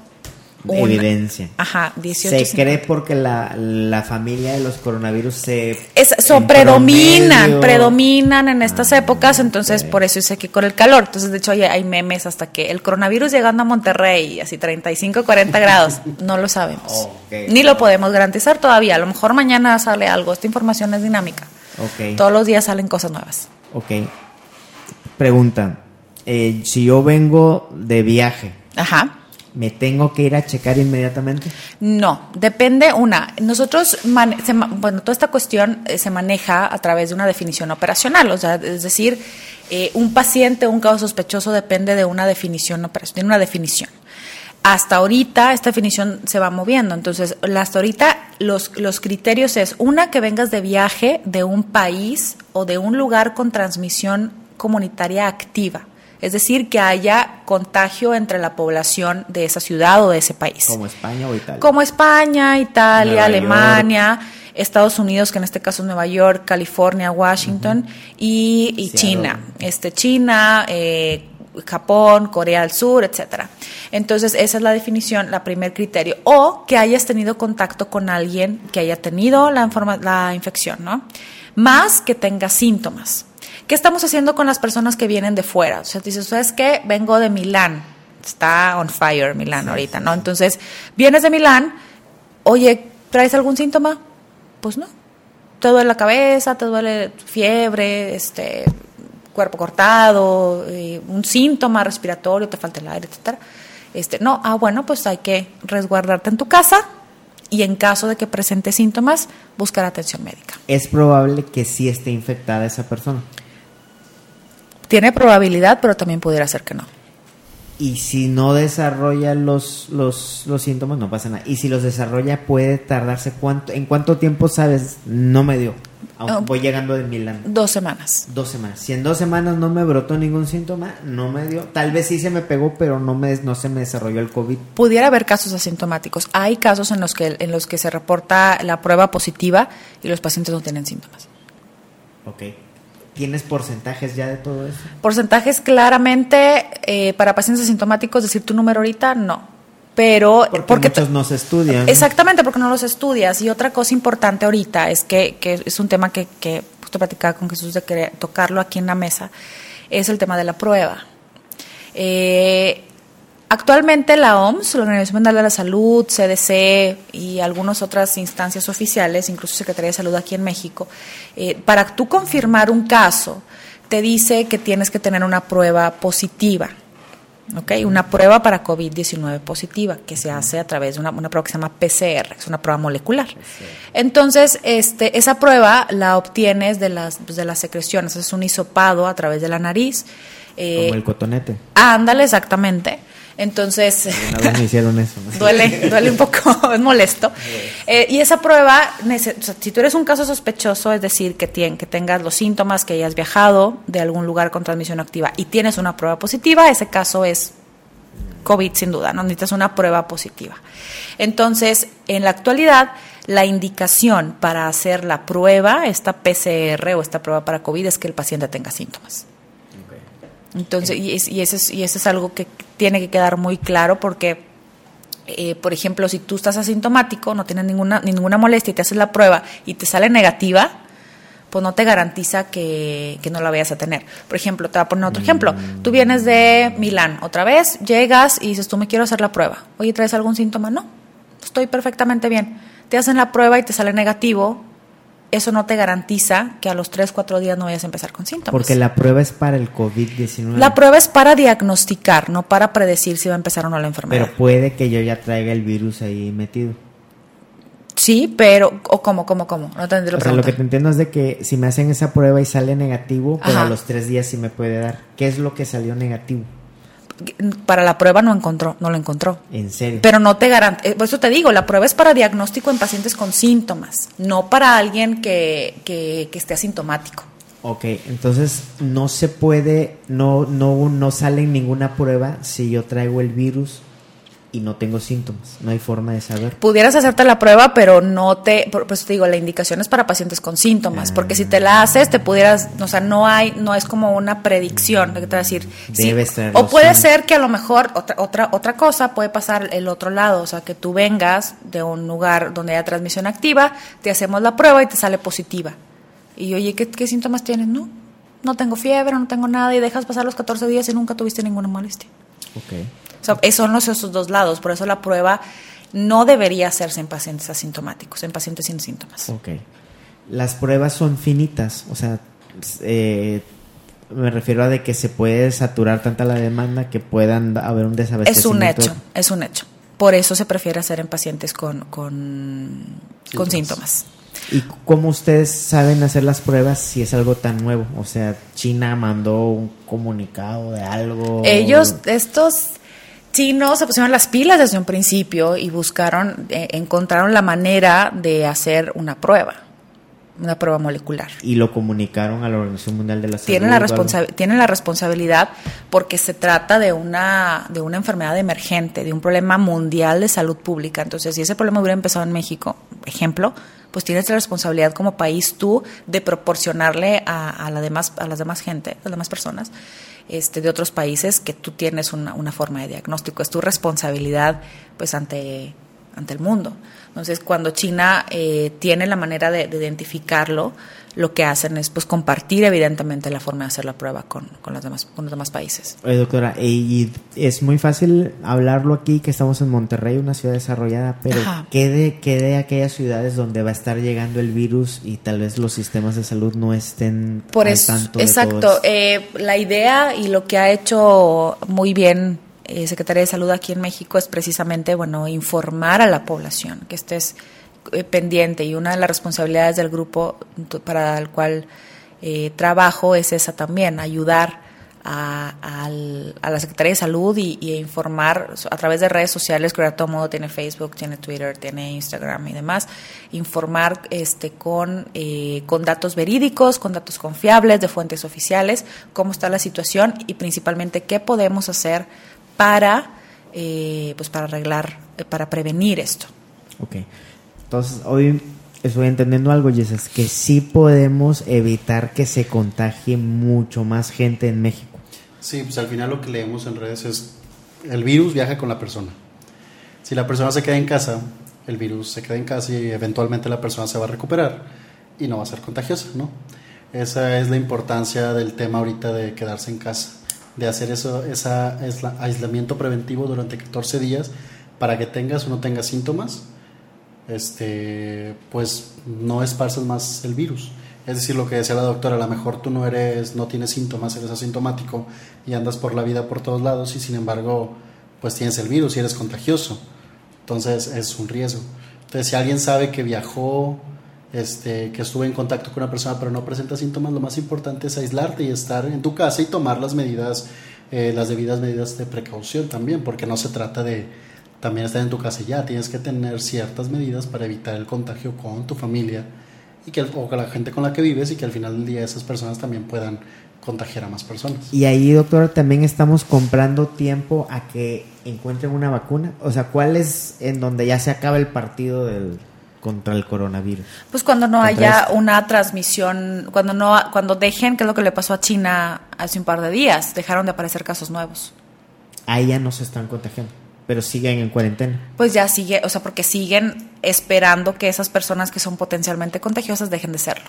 C: una-
A: Evidencia.
C: Ajá, 18.
A: Se
C: 50.
A: cree porque la, la familia de los coronavirus se...
C: Es, predominan,
A: promedio-
C: predominan en estas
A: Ah,
C: eentonces entonces por eso es aquí con el calor. Entonces, de hecho, hay, hay memes hasta que el coronavirus llegando a Monterrey, así 35, 40 grados, no lo sabemos. Ni lo podemos garantizar todavía. A lo mejor mañana sale algo. Esta información es dinámica.
A: Ok,
C: Todos los días salen cosas nuevas.
A: ok. Pregunta, eh, si yo vengo de viaje,
C: Ajá.
A: ¿Me tengo que ir a checar inmediatamente?
C: No, depende una. Nosotros, se bueno, toda esta cuestión eh, se maneja a través de una definición operacional, o sea, es decir, eh, un paciente, un caso sospechoso depende de una definición operacional, tiene una definición. Hasta ahorita esta definición se va moviendo, entonces hasta ahorita los, los criterios es una que vengas de viaje de un país o de un lugar con transmisión comunitaria activa, es decir, que haya contagio entre la población de esa ciudad o de ese país
A: Como España o Italia.
C: como España, Italia,
A: Nueva
C: Alemania, Estados Unidos, que en este caso es Nueva York, California, Washington, y. China. Este, China, eh, Japón, Corea del Sur, etcétera. Entonces, esa es la definición, la primer criterio. O que hayas tenido contacto con alguien que haya tenido la, la infección, ¿no? Más que tenga síntomas. ¿Qué estamos haciendo con las personas que vienen de fuera? O sea, dices, ¿sabes qué? Vengo de Milán. Está on fire Milán ahorita, ¿no? Entonces, vienes de Milán, oye, ¿traes algún síntoma? Pues no. Te duele la cabeza, te duele fiebre, este, cuerpo cortado, eh, un síntoma respiratorio, te falta el aire, etcétera. Este, no, ah, bueno, pues hay que resguardarte en tu casa y en caso de que presente síntomas, buscar atención médica.
A: Es probable que sí esté infectada esa persona.
C: Tiene probabilidad, pero también pudiera ser que no.
A: Y si no desarrolla los, los, los síntomas, no pasa nada. Y si los desarrolla, puede tardarse cuánto, ¿en cuánto tiempo sabes? No me dio. Voy llegando de Milán.
C: Dos semanas.
A: Dos semanas. Si en dos semanas no me brotó ningún síntoma, no me dio. Tal vez sí se me pegó, pero no me no se me desarrolló el COVID.
C: Pudiera haber casos asintomáticos. Hay casos en los que en los que se reporta la prueba positiva y los pacientes no tienen síntomas.
A: Ok. ¿Tienes porcentajes ya de todo eso?
C: Porcentajes claramente eh, para pacientes asintomáticos, decir tu número ahorita, no. Pero
A: Porque, muchos no se estudian.
C: Exactamente, porque no los estudias. Y otra cosa importante ahorita es que, que es un tema que, que justo platicaba con Jesús de querer tocarlo aquí en la mesa, es el tema de la prueba. Eh, actualmente la OMS, la Organización Mundial de la Salud, CDC y algunas otras instancias oficiales, incluso Secretaría de Salud aquí en México, eh, para tú confirmar un caso, te dice que tienes que tener una prueba positiva. ¿ok? Una prueba para COVID-19 positiva que se hace a través de una, una prueba que se llama PCR, es una prueba molecular. Entonces, este, esa prueba la obtienes de las, pues, de las secreciones, es un hisopado a través de la nariz. Eh,
A: Como el cotonete.
C: ándale, exactamente. Entonces,
A: me hicieron eso.
C: duele, duele un poco, es molesto. Eh, y esa prueba, si tú eres un caso sospechoso, es decir, que, tien- que tengas los síntomas, que hayas viajado de algún lugar con transmisión activa y tienes una prueba positiva, ese caso es COVID sin duda, no necesitas una prueba positiva. Entonces, en la actualidad, la indicación para hacer la prueba, esta PCR o esta prueba para COVID, es que el paciente tenga síntomas. Entonces, y, es- y, eso es, y eso es algo que tiene que quedar muy claro porque, eh, por ejemplo, si tú estás asintomático, no tienes ninguna, ninguna molestia y te haces la prueba y te sale negativa, pues no te garantiza que, que no la vayas a tener. Por ejemplo, te voy a poner otro ejemplo. Tú vienes de Milán otra vez, llegas y dices, tú me quiero hacer la prueba. Oye, ¿traes algún síntoma? No, estoy perfectamente bien. Te hacen la prueba y te sale negativo. Eso no te garantiza que a los 3, 4 días no vayas a empezar con síntomas.
A: Porque la prueba es para el COVID-19.
C: La prueba es para diagnosticar, no para predecir si va a empezar o no la enfermedad.
A: Pero puede que yo ya traiga el virus ahí metido.
C: sí, pero o cómo, cómo, cómo. No te la
A: O sea, lo que te entiendo es de que si me hacen esa prueba y sale negativo, pero
C: Ajá.
A: a los tres días sí me puede dar. ¿Qué es lo que salió negativo?
C: Para la prueba no encontró, no lo encontró.
A: En serio.
C: Pero no te garantiza, por eso te digo, la prueba es para diagnóstico en pacientes con síntomas, no para alguien que, que, que esté asintomático.
A: Ok, entonces no se puede, no, no, no sale en ninguna prueba si yo traigo el virus y no tengo síntomas. No hay forma de saber.
C: Pudieras hacerte la prueba, pero no te, eso te digo, la indicación es para pacientes con síntomas, porque si te la haces, te pudieras, o sea, no hay, no es como una predicción, de que te va a decir,
A: Debes
C: o puede
A: síntomas.
C: ser que a lo mejor otra, otra, otra cosa puede pasar el otro lado, o sea, que tú vengas de un lugar donde haya transmisión activa, te hacemos la prueba y te sale positiva. Y oye, ¿qué, qué síntomas tienes? No, no tengo fiebre, no tengo nada, y dejas pasar los 14 días y nunca tuviste ninguna molestia.
A: Ok.
C: Sea, esos son los, esos dos lados. Por eso la prueba no debería hacerse en pacientes asintomáticos, en pacientes sin síntomas.
A: Ok. Las pruebas son finitas, o sea, eh, me refiero a de que se puede saturar tanta la demanda que puedan haber un
C: Es
A: desabastecimiento.
C: un hecho, es un hecho. Por eso se prefiere hacer en pacientes con, con, con síntomas.
A: ¿Y cómo ustedes saben hacer las pruebas si es algo tan nuevo? O sea, China mandó un comunicado de algo.
C: Ellos, estos chinos, se pusieron las pilas desde un principio y buscaron, eh, encontraron la manera de hacer una prueba, una prueba molecular.
A: Y lo comunicaron a la Organización Mundial de la Salud.
C: tienen la, responsa- tienen la responsabilidad porque se trata de una, de una enfermedad emergente, de un problema mundial de salud pública. Entonces, si ese problema hubiera empezado en México, ejemplo, pues tienes la responsabilidad como país tú de proporcionarle a, a, la demás, a las demás gente, a las demás personas este, de otros países que tú tienes una, una forma de diagnóstico. Es tu responsabilidad pues ante, ante el mundo. Entonces, cuando China eh, tiene la manera de, de, identificarlo, lo que hacen es pues compartir evidentemente la forma de hacer la prueba con, con, los, demás, con los demás países.
A: Oye, doctora, y es muy fácil hablarlo aquí, que estamos en Monterrey, una ciudad desarrollada, pero ¿qué de, ¿qué de aquellas ciudades donde va a estar llegando el virus y tal vez los sistemas de salud no estén
C: Por eso, tanto Exacto, eh, la idea y lo que ha hecho muy bien eh, Secretaría de Salud aquí en México es precisamente, bueno, informar a la población, que estés eh, pendiente. Y una de las responsabilidades del grupo para el cual eh, trabajo es esa también, ayudar a, la Secretaría de Salud y, y, informar a través de redes sociales, que ahora todo mundo tiene Facebook, tiene Twitter, tiene Instagram y demás, informar este, con, eh, con datos verídicos, con datos confiables de fuentes oficiales, cómo está la situación y principalmente qué podemos hacer para, eh, pues para arreglar, para prevenir esto.
A: Ok. Entonces, hoy estoy entendiendo algo, y es que sí podemos evitar que se contagie mucho más gente en México.
B: Sí, pues al final lo que leemos en redes es el virus viaja con la persona. Si la persona se queda en casa, el virus se queda en casa y eventualmente la persona se va a recuperar y no va a ser contagiosa, ¿no? Esa es la importancia del tema ahorita de quedarse en casa, de hacer eso, ese aislamiento preventivo durante 14 días para que tengas o no tengas síntomas este, pues no esparces más el virus. Es decir, lo que decía la doctora, a lo mejor tú no eres, no tienes síntomas, eres asintomático y andas por la vida por todos lados y sin embargo, pues tienes el virus y eres contagioso. Entonces es un riesgo. Entonces, si alguien sabe que viajó, este, que estuvo en contacto con una persona pero no presenta síntomas, lo más importante es aislarte y estar en tu casa y tomar las medidas, eh, las debidas medidas de precaución también, porque no se trata de, también estar en tu casa ya. Tienes que tener ciertas medidas para evitar el contagio con tu familia y que, o con la gente con la que vives y que al final del día esas personas también puedan contagiar a más personas.
A: Y ahí, doctor, también estamos comprando tiempo a que encuentren una vacuna. O sea, ¿cuál es en donde ya se acaba el partido del contra el coronavirus?
C: Pues cuando no haya una transmisión, cuando no cuando dejen, que es lo que le pasó a China hace un par de días, dejaron de aparecer casos nuevos.
A: Ahí ya no se están contagiando pero siguen en cuarentena.
C: Pues ya sigue, o sea, porque siguen esperando que esas personas que son potencialmente contagiosas dejen de serlo.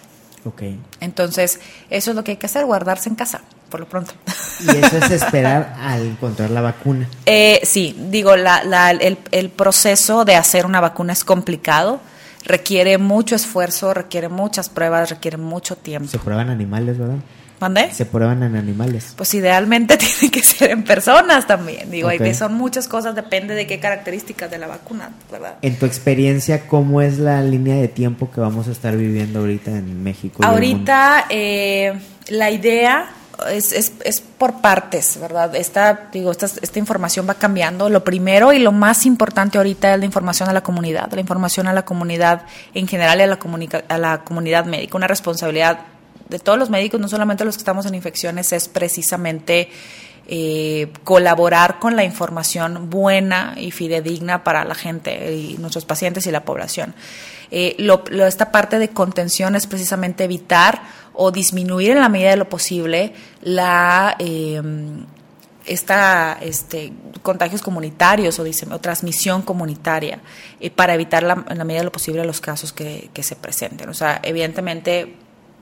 A: Ok.
C: Entonces, eso es lo que hay que hacer, guardarse en casa, por lo pronto.
A: Y eso es esperar al encontrar la vacuna.
C: Eh, sí, digo, la, la, el, el proceso de hacer una vacuna es complicado, requiere mucho esfuerzo, requiere muchas pruebas, requiere mucho tiempo.
A: Se prueban animales, ¿verdad?
C: ¿Mandé?
A: Se prueban en animales.
C: Pues idealmente tiene que ser en personas también. Digo, que son muchas cosas, depende de qué características de la vacuna, ¿verdad?
A: En tu experiencia, ¿cómo es la línea de tiempo que vamos a estar viviendo ahorita en México?
C: Ahorita eh, la idea es, es, es, por partes, ¿verdad? Esta, digo, esta, esta información va cambiando. Lo primero y lo más importante ahorita es la información a la comunidad, la información a la comunidad en general y a la, a la comunidad médica, una responsabilidad de todos los médicos, no solamente los que estamos en infecciones, es precisamente eh, colaborar con la información buena y fidedigna para la gente y nuestros pacientes y la población. Eh, lo, esta parte de contención es precisamente evitar o disminuir en la medida de lo posible la eh, esta, este, contagios comunitarios o, o transmisión comunitaria para evitar la, en la medida de lo posible los casos que, que se presenten. O sea, evidentemente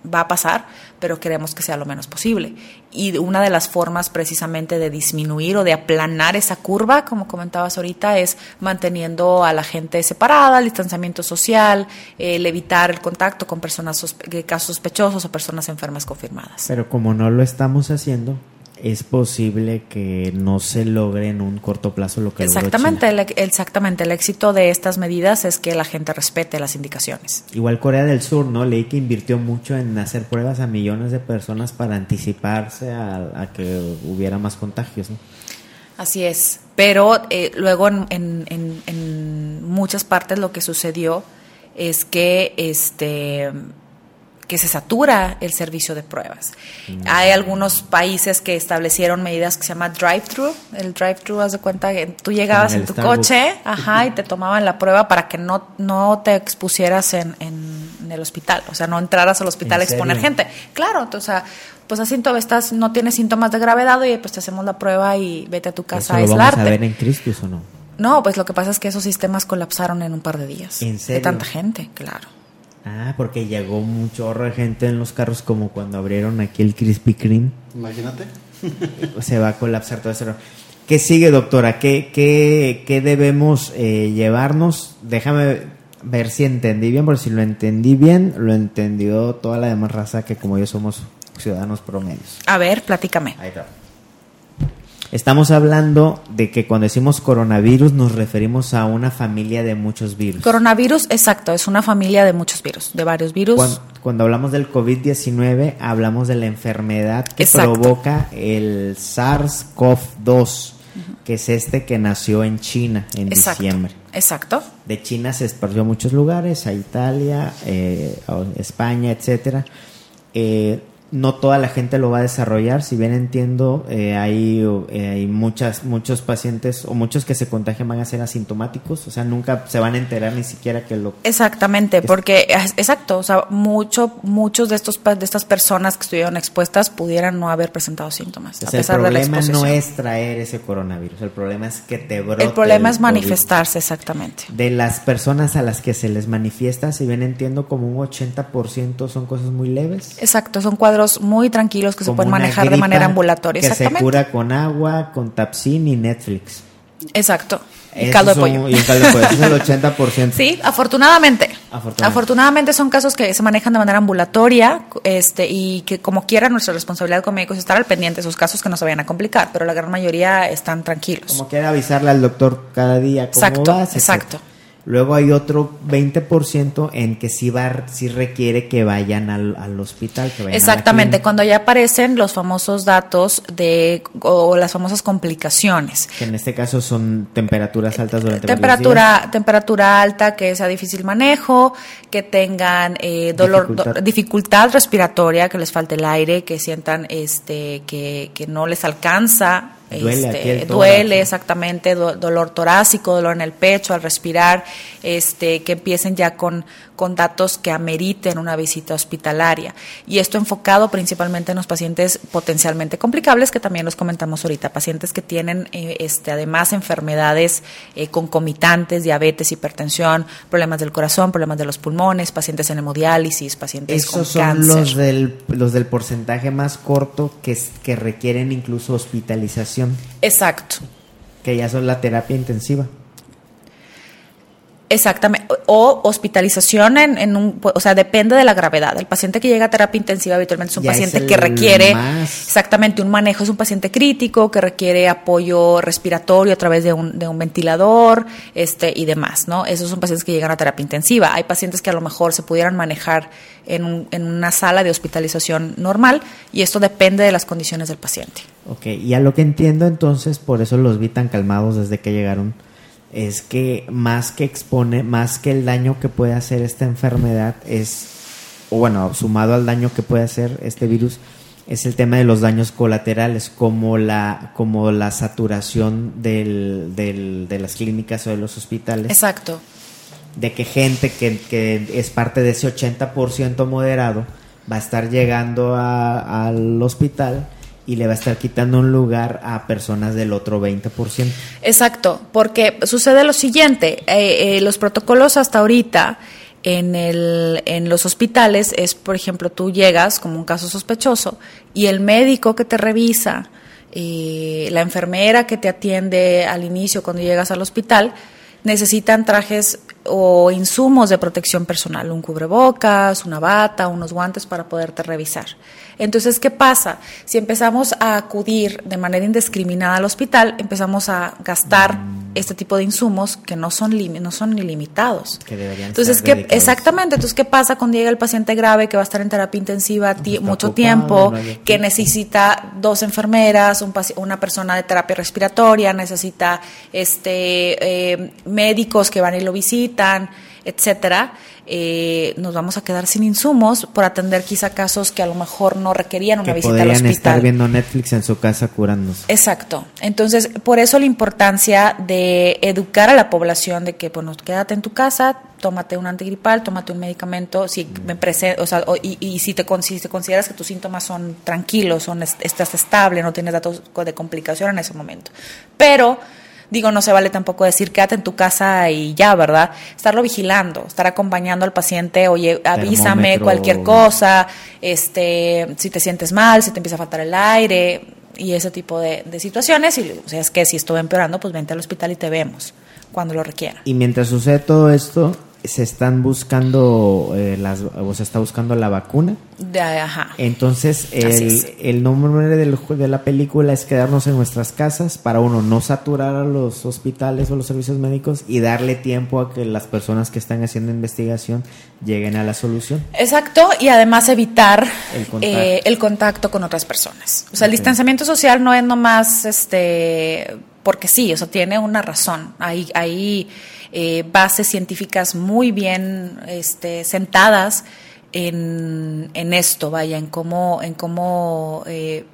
C: va a pasar, pero queremos que sea lo menos posible. Y una de las formas precisamente de disminuir o de aplanar esa curva, como comentabas ahorita, es manteniendo a la gente separada, el distanciamiento social, el evitar el contacto con personas casos sospechosos o personas enfermas confirmadas.
A: Pero como no lo estamos haciendo, es posible que no se logre en un corto plazo lo que
C: exactamente el, exactamente. El éxito de estas medidas es que la gente respete las indicaciones.
A: Igual Corea del Sur no leí que invirtió mucho en hacer pruebas a millones de personas para anticiparse a, que hubiera más contagios ¿no?
C: así es. Pero eh, luego en, en, en muchas partes lo que sucedió es que este que se satura el servicio de pruebas. Mm. Hay algunos países que establecieron medidas que se llama drive-thru. El drive-thru, haz de cuenta que tú llegabas en, tu coche ajá, y te tomaban la prueba para que no, no te expusieras en, en, el hospital. O sea, no entraras al hospital a exponer gente. Claro, o sea, pues así estás, no tienes síntomas de gravedad y pues te hacemos la prueba y vete a tu casa a aislarte.
A: vamos a ver en Cristo o no?
C: No, pues lo que pasa es que esos sistemas colapsaron en un par de días.
A: ¿En
C: De
A: serio?
C: tanta gente, claro.
A: Ah, porque llegó un chorro de gente en los carros como cuando abrieron aquí el Krispy Kreme.
B: Imagínate.
A: Se va a colapsar todo eso. ¿Qué sigue, doctora? ¿Qué, qué, qué debemos eh, llevarnos? Déjame ver si entendí bien, porque si lo entendí bien, lo entendió toda la demás raza que como yo somos ciudadanos promedios.
C: A ver, platícame.
A: Ahí está. Estamos hablando de que cuando decimos coronavirus nos referimos a una familia de muchos virus.
C: Coronavirus, exacto, es una familia de muchos virus, de varios virus.
A: Cuando, cuando hablamos del COVID-19, hablamos de la enfermedad que
C: Exacto.
A: provoca el SARS-CoV-2, que es este que nació en China en
C: exacto.
A: diciembre.
C: Exacto.
A: De China se esparció a muchos lugares, a Italia, eh, a España, etcétera. Eh, no toda la gente lo va a desarrollar, si bien entiendo, eh, hay, eh, hay muchas, muchos pacientes o muchos que se contagian van a ser asintomáticos, o sea, nunca se van a enterar ni siquiera que lo
C: Exactamente, porque es- exacto, o sea, mucho, muchos de estos de estas personas que estuvieron expuestas pudieran no haber presentado síntomas
A: O
C: a
A: sea, el
C: pesar de la
A: problema no es traer ese coronavirus, el problema es que te brote.
C: El problema es
A: COVID.
C: manifestarse exactamente.
A: De las personas a las que se les manifiesta, si bien entiendo, como un 80% son cosas muy leves.
C: Exacto, son cuadros muy tranquilos que se pueden manejar de manera ambulatoria.
A: Que se
C: Exactamente.
A: cura con agua, con Tapsin y Netflix.
C: Exacto. Y caldo de
A: son-
C: pollo.
A: Y caldo de pollo. Es el 80%.
C: Sí, afortunadamente.
A: Afortunadamente.
C: Afortunadamente son casos que se manejan de manera ambulatoria este, y que como quiera nuestra responsabilidad como médicos es estar al pendiente de esos casos que no se vayan a complicar, pero la gran mayoría están tranquilos.
A: Como quiera avisarle al doctor cada día cómo
C: Exacto,
A: vas, etcétera.
C: exacto.
A: Luego hay otro 20% en que sí, va, sí requiere que vayan al, al hospital. Que vayan
C: Exactamente, cuando ya aparecen los famosos datos de o las famosas complicaciones.
A: Que en este caso son temperaturas altas durante
C: Temperatura, temperatura alta, que sea difícil manejo, que tengan eh, dolor,
A: Dificultad.
C: do- dificultad respiratoria, que les falte el aire, que sientan este, que, que no les alcanza.
A: Duele
C: este, duele exactamente, do- dolor torácico, dolor en el pecho al respirar, este, que empiecen ya con, con datos que ameriten una visita hospitalaria. Y esto enfocado principalmente en los pacientes potencialmente complicables, que también los comentamos ahorita, pacientes que tienen eh, este, además enfermedades eh, concomitantes, diabetes, hipertensión, problemas del corazón, problemas de los pulmones, pacientes en hemodiálisis, pacientes
A: Esos
C: con
A: son
C: cáncer.
A: los del, los del porcentaje más corto que requieren incluso hospitalización,
C: Exacto.
A: que ya son la terapia intensiva.
C: Exactamente. O hospitalización en, en un, o sea, depende de la gravedad. El paciente que llega a terapia intensiva habitualmente es un
A: Ya
C: paciente que requiere
A: más-
C: exactamente un manejo, es un paciente crítico que requiere apoyo respiratorio a través de un, de un ventilador, este y demás, ¿no? Esos son pacientes que llegan a terapia intensiva. Hay pacientes que a lo mejor se pudieran manejar en, un- en una sala de hospitalización normal y esto depende de las condiciones del paciente.
A: Ok, y a lo que entiendo entonces, por eso los vi tan calmados desde que llegaron, es que más que expone, más que el daño que puede hacer esta enfermedad es, o bueno, sumado al daño que puede hacer este virus, es el tema de los daños colaterales, como la, como la saturación del, del- de las clínicas o de los hospitales.
C: Exacto.
A: de que gente que, que es parte de ese 80% moderado va a estar llegando a- al hospital y le va a estar quitando un lugar a personas del otro 20%.
C: Exacto, porque sucede lo siguiente, eh, eh, los protocolos hasta ahorita en, el, en los hospitales es, por ejemplo, tú llegas como un caso sospechoso y el médico que te revisa, eh, la enfermera que te atiende al inicio cuando llegas al hospital, necesitan trajes o insumos de protección personal, un cubrebocas, una bata, unos guantes para poderte revisar. Entonces, ¿qué pasa? Si empezamos a acudir de manera indiscriminada al hospital, empezamos a gastar este tipo de insumos que no son, no son ilimitados.
A: Que deberían
C: Entonces,
A: estar
C: ¿qué, exactamente. Entonces, ¿qué pasa cuando llega el paciente grave que va a estar en terapia intensiva mucho
A: ocupado,
C: tiempo,
A: no
C: que necesita dos enfermeras, un una persona de terapia respiratoria, necesita este eh, médicos que van y lo visitan, etcétera, eh, nos vamos a quedar sin insumos por atender quizá casos que a lo mejor no requerían una
A: Que
C: visita al hospital.
A: estar viendo Netflix en su casa curándose.
C: Exacto. Entonces, por eso la importancia de educar a la población de que, bueno, quédate en tu casa, tómate un antigripal, tómate un medicamento, si me prese- o sea, o- y, y si, te, si te consideras que tus síntomas son tranquilos, son, est- estás estable, no tienes datos de complicación en ese momento. Pero Digo, no se vale tampoco decir quédate en tu casa y ya, ¿verdad? Estarlo vigilando, estar acompañando al paciente, oye, avísame cualquier cosa, este, si te sientes mal, si te empieza a faltar el aire y ese tipo de, situaciones. Y o sea, es que si estuve empeorando, pues vente al hospital y te vemos cuando lo requiera.
A: Y mientras sucede todo esto, se están buscando, eh, las, o se está buscando la vacuna.
C: De, ajá.
A: Entonces, el, el nombre del, de la película es quedarnos en nuestras casas para uno no saturar a los hospitales o los servicios médicos y darle tiempo a que las personas que están haciendo investigación lleguen a la solución.
C: Exacto, y además evitar el contacto, eh, con otras personas. O sea, el distanciamiento social no es nomás este porque sí, eso tiene una razón. Hay, hay eh, bases científicas muy bien este, sentadas en, en, esto, vaya, en cómo, en cómo eh,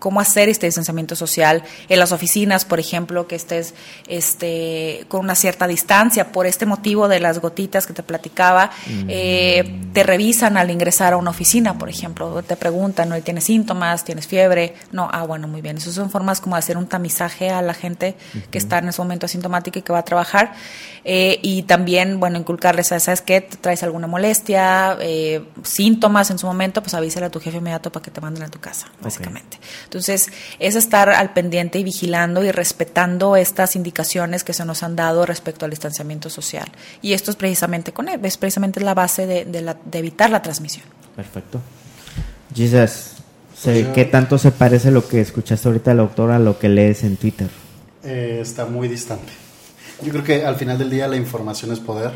C: cómo hacer este distanciamiento social en las oficinas, por ejemplo, que estés este, con una cierta distancia. Por este motivo de las gotitas que te platicaba, eh, te revisan al ingresar a una oficina, por ejemplo, te preguntan, ¿no? ¿tienes síntomas? ¿Tienes fiebre? No, ah, bueno, muy bien. Esas son formas como de hacer un tamizaje a la gente que está en ese momento asintomática y que va a trabajar. Eh, y también, bueno, inculcarles, ¿sabes qué? ¿Traes alguna molestia? Eh, ¿Síntomas en su momento? Pues avísale a tu jefe inmediato para que te manden a tu casa, básicamente. Entonces, es estar al pendiente y vigilando y respetando estas indicaciones que se nos han dado respecto al distanciamiento social. Y esto es precisamente con él, es precisamente la base de, evitar la transmisión.
A: Perfecto. Jesus, ¿qué tanto se parece lo que escuchaste ahorita la doctora a lo que lees en Twitter?
B: Eh, está muy distante. Yo creo que al final del día la información es poder,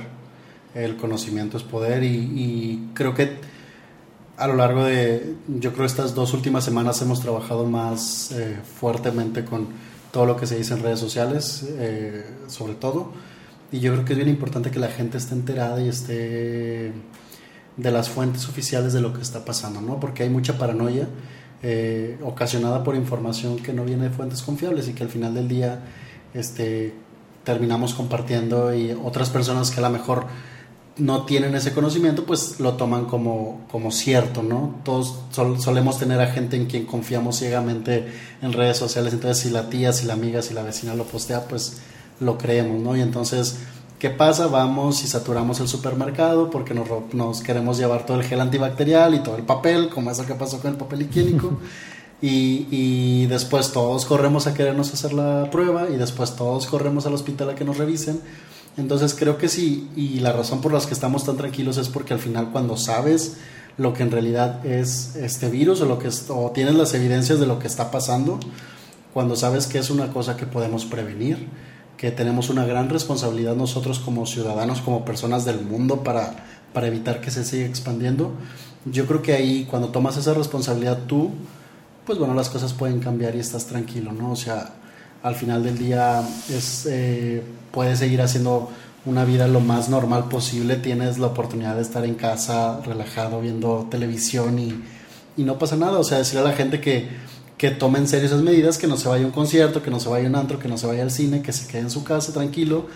B: el conocimiento es poder y creo que a lo largo de, yo creo, estas dos últimas semanas hemos trabajado más eh, fuertemente con todo lo que se dice en redes sociales, eh, sobre todo. Y yo creo que es bien importante que la gente esté enterada y esté de las fuentes oficiales de lo que está pasando, ¿no? Porque hay mucha paranoia eh, ocasionada por información que no viene de fuentes confiables y que al final del día este, terminamos compartiendo y otras personas que a lo mejor no tienen ese conocimiento, pues lo toman como, como cierto, ¿no? Todos solemos tener a gente en quien confiamos ciegamente en redes sociales, entonces si la tía, si la amiga, si la vecina lo postea, pues lo creemos, ¿no? Y entonces, ¿qué pasa? Vamos y saturamos el supermercado porque nos, nos queremos llevar todo el gel antibacterial y todo el papel, como eso que pasó con el papel higiénico. Y, y, después todos corremos a querernos hacer la prueba y después todos corremos al hospital a que nos revisen entonces creo que sí, y la razón por la que estamos tan tranquilos es porque al final cuando sabes lo que en realidad es este virus o, lo que o tienes las evidencias de lo que está pasando, cuando sabes que es una cosa que podemos prevenir, que tenemos una gran responsabilidad nosotros como ciudadanos, como personas del mundo para, para evitar que se siga expandiendo, yo creo que ahí cuando tomas esa responsabilidad tú, pues bueno, las cosas pueden cambiar y estás tranquilo, ¿no? O sea, al final del día es, eh, puedes seguir haciendo una vida lo más normal posible, tienes la oportunidad de estar en casa relajado viendo televisión y, y no pasa nada, o sea, decirle a la gente que, que tome en serio esas medidas, que no se vaya a un concierto, que no se vaya a un antro, que no se vaya al cine, que se quede en su casa tranquilo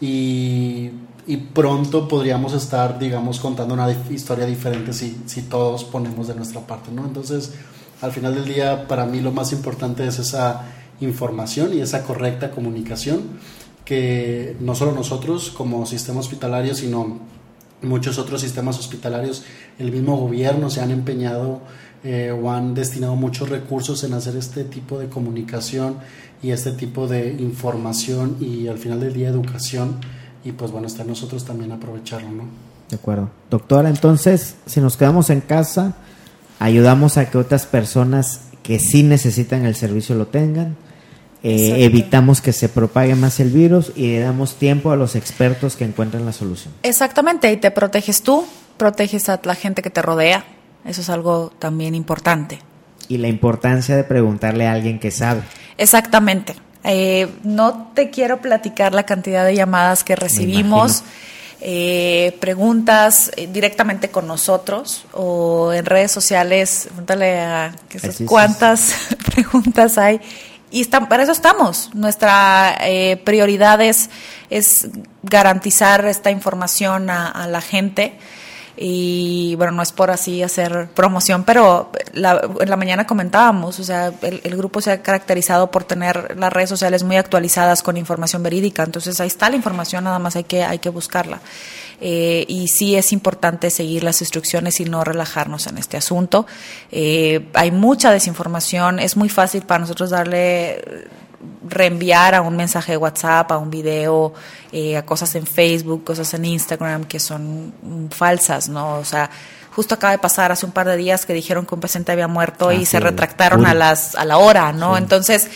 B: y, y pronto podríamos estar, digamos, contando una historia diferente si, si todos ponemos de nuestra parte, ¿no? Entonces, al final del día, para mí lo más importante es esa información y esa correcta comunicación que no solo nosotros como sistema hospitalario, sino muchos otros sistemas hospitalarios, el mismo gobierno se han empeñado eh, o han destinado muchos recursos en hacer este tipo de comunicación y este tipo de información y al final del día educación y pues bueno, está en nosotros también aprovecharlo, ¿no?
A: De acuerdo. Doctora, entonces, si nos quedamos en casa, ayudamos a que otras personas que sí necesitan el servicio lo tengan eh, evitamos que se propague más el virus y le damos tiempo a los expertos que encuentren la solución.
C: Exactamente, y te proteges tú, proteges a la gente que te rodea. Eso es algo también importante.
A: Y la importancia de preguntarle a alguien que sabe.
C: Exactamente. Eh, no te quiero platicar la cantidad de llamadas que recibimos. Eh, preguntas directamente con nosotros o en redes sociales, pregúntale a cuántas preguntas hay y para eso estamos. Nuestra eh, prioridad es, garantizar esta información a, la gente. Y bueno, no es por así hacer promoción, pero la, en la mañana comentábamos, o sea, el, el, grupo se ha caracterizado por tener las redes sociales muy actualizadas con información verídica. Entonces ahí está la información, nada más hay que, hay que buscarla. Eh, y sí es importante seguir las instrucciones y no relajarnos en este asunto. Eh, hay mucha desinformación, es muy fácil para nosotros darle reenviar a un mensaje de WhatsApp, a un video, eh, a cosas en Facebook, cosas en Instagram que son falsas, ¿no? O sea, justo acaba de pasar hace un par de días que dijeron que un paciente había muerto y se retractaron a las a la hora, ¿no? Entonces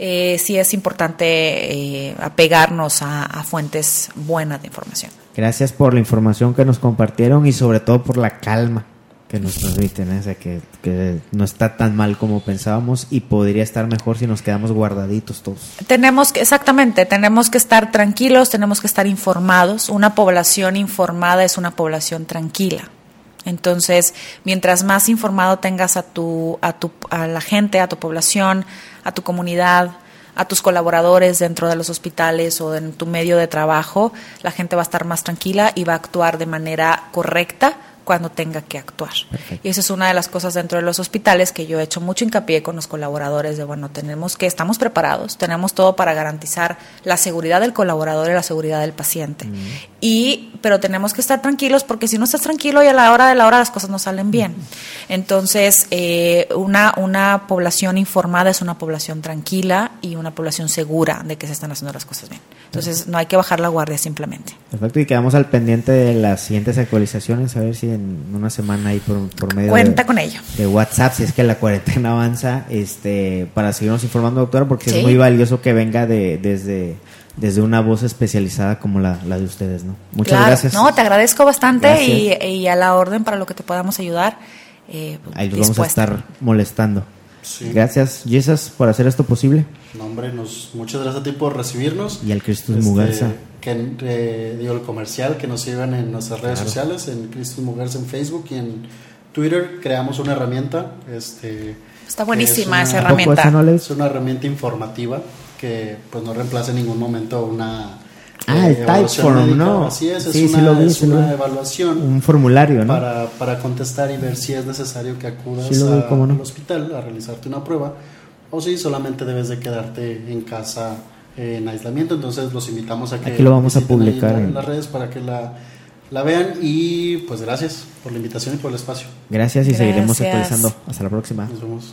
C: eh, sí es importante eh, apegarnos a, a, fuentes buenas de información.
A: Gracias por la información que nos compartieron y sobre todo por la calma que nos transmiten, ¿eh? o sea, que, que, no está tan mal como pensábamos y podría estar mejor si nos quedamos guardaditos todos.
C: Tenemos que, exactamente, tenemos que estar tranquilos, tenemos que estar informados. Una población informada es una población tranquila. Entonces, mientras más informado tengas a tu, a tu, a la gente, a tu población, a tu comunidad, a tus colaboradores dentro de los hospitales o en tu medio de trabajo, la gente va a estar más tranquila y va a actuar de manera correcta cuando tenga que actuar. Perfecto. Y esa es una de las cosas dentro de los hospitales que yo he hecho mucho hincapié con los colaboradores de, bueno, tenemos que, estamos preparados, tenemos todo para garantizar la seguridad del colaborador y la seguridad del paciente. Mm. Y, pero tenemos que estar tranquilos porque si no estás tranquilo y a la hora de la hora las cosas no salen bien. Mm. Entonces, eh, una, una población informada es una población tranquila y una población segura de que se están haciendo las cosas bien. Entonces, no hay que bajar la guardia simplemente.
A: Perfecto, y quedamos al pendiente de las siguientes actualizaciones, a ver si en una semana ahí por, por medio
C: Cuenta
A: de,
C: con ello.
A: de WhatsApp, si es que la cuarentena avanza, este para seguirnos informando, doctora, porque sí. es muy valioso que venga de, desde, desde una voz especializada como la, la de ustedes, ¿no? Muchas
C: claro,
A: gracias.
C: No, te agradezco bastante y, y, a la orden para lo que te podamos ayudar. Eh,
A: ahí los vamos a estar molestando. Sí. Gracias, Jesas, por hacer esto posible.
B: No, hombre, nos, muchas gracias a ti por recibirnos.
A: Y al Cristus este, Mugarza.
B: Que, eh, digo, el comercial, que nos sigan en nuestras redes
A: Claro.
B: sociales, en Cristus Mugarza en Facebook y en Twitter. Creamos una herramienta. Este,
C: Está buenísima esa
B: es una-
C: herramienta.
A: Esa
B: Es una herramienta informativa que pues no reemplaza en ningún momento una
A: Ah, el
B: evaluación
A: Typeform,
B: médica.
A: ¿no?
B: Así es, es
A: Sí, sí
B: una,
A: lo vi,
B: es
A: sí lo
B: una
A: vi.
B: evaluación
A: Un formulario, ¿no?
B: para, para contestar y ver si es necesario que acudas
A: Sí lo vi,
B: a-
A: cómo no.
B: al hospital a realizarte una prueba o si solamente debes de quedarte en casa eh, en aislamiento. Entonces los invitamos a que
A: Aquí lo vamos a publicar
B: en, la-
A: en-
B: en las redes para que la, la vean y pues gracias por la invitación y por el espacio.
A: Gracias y seguiremos actualizando. Hasta la próxima.
B: Nos vemos.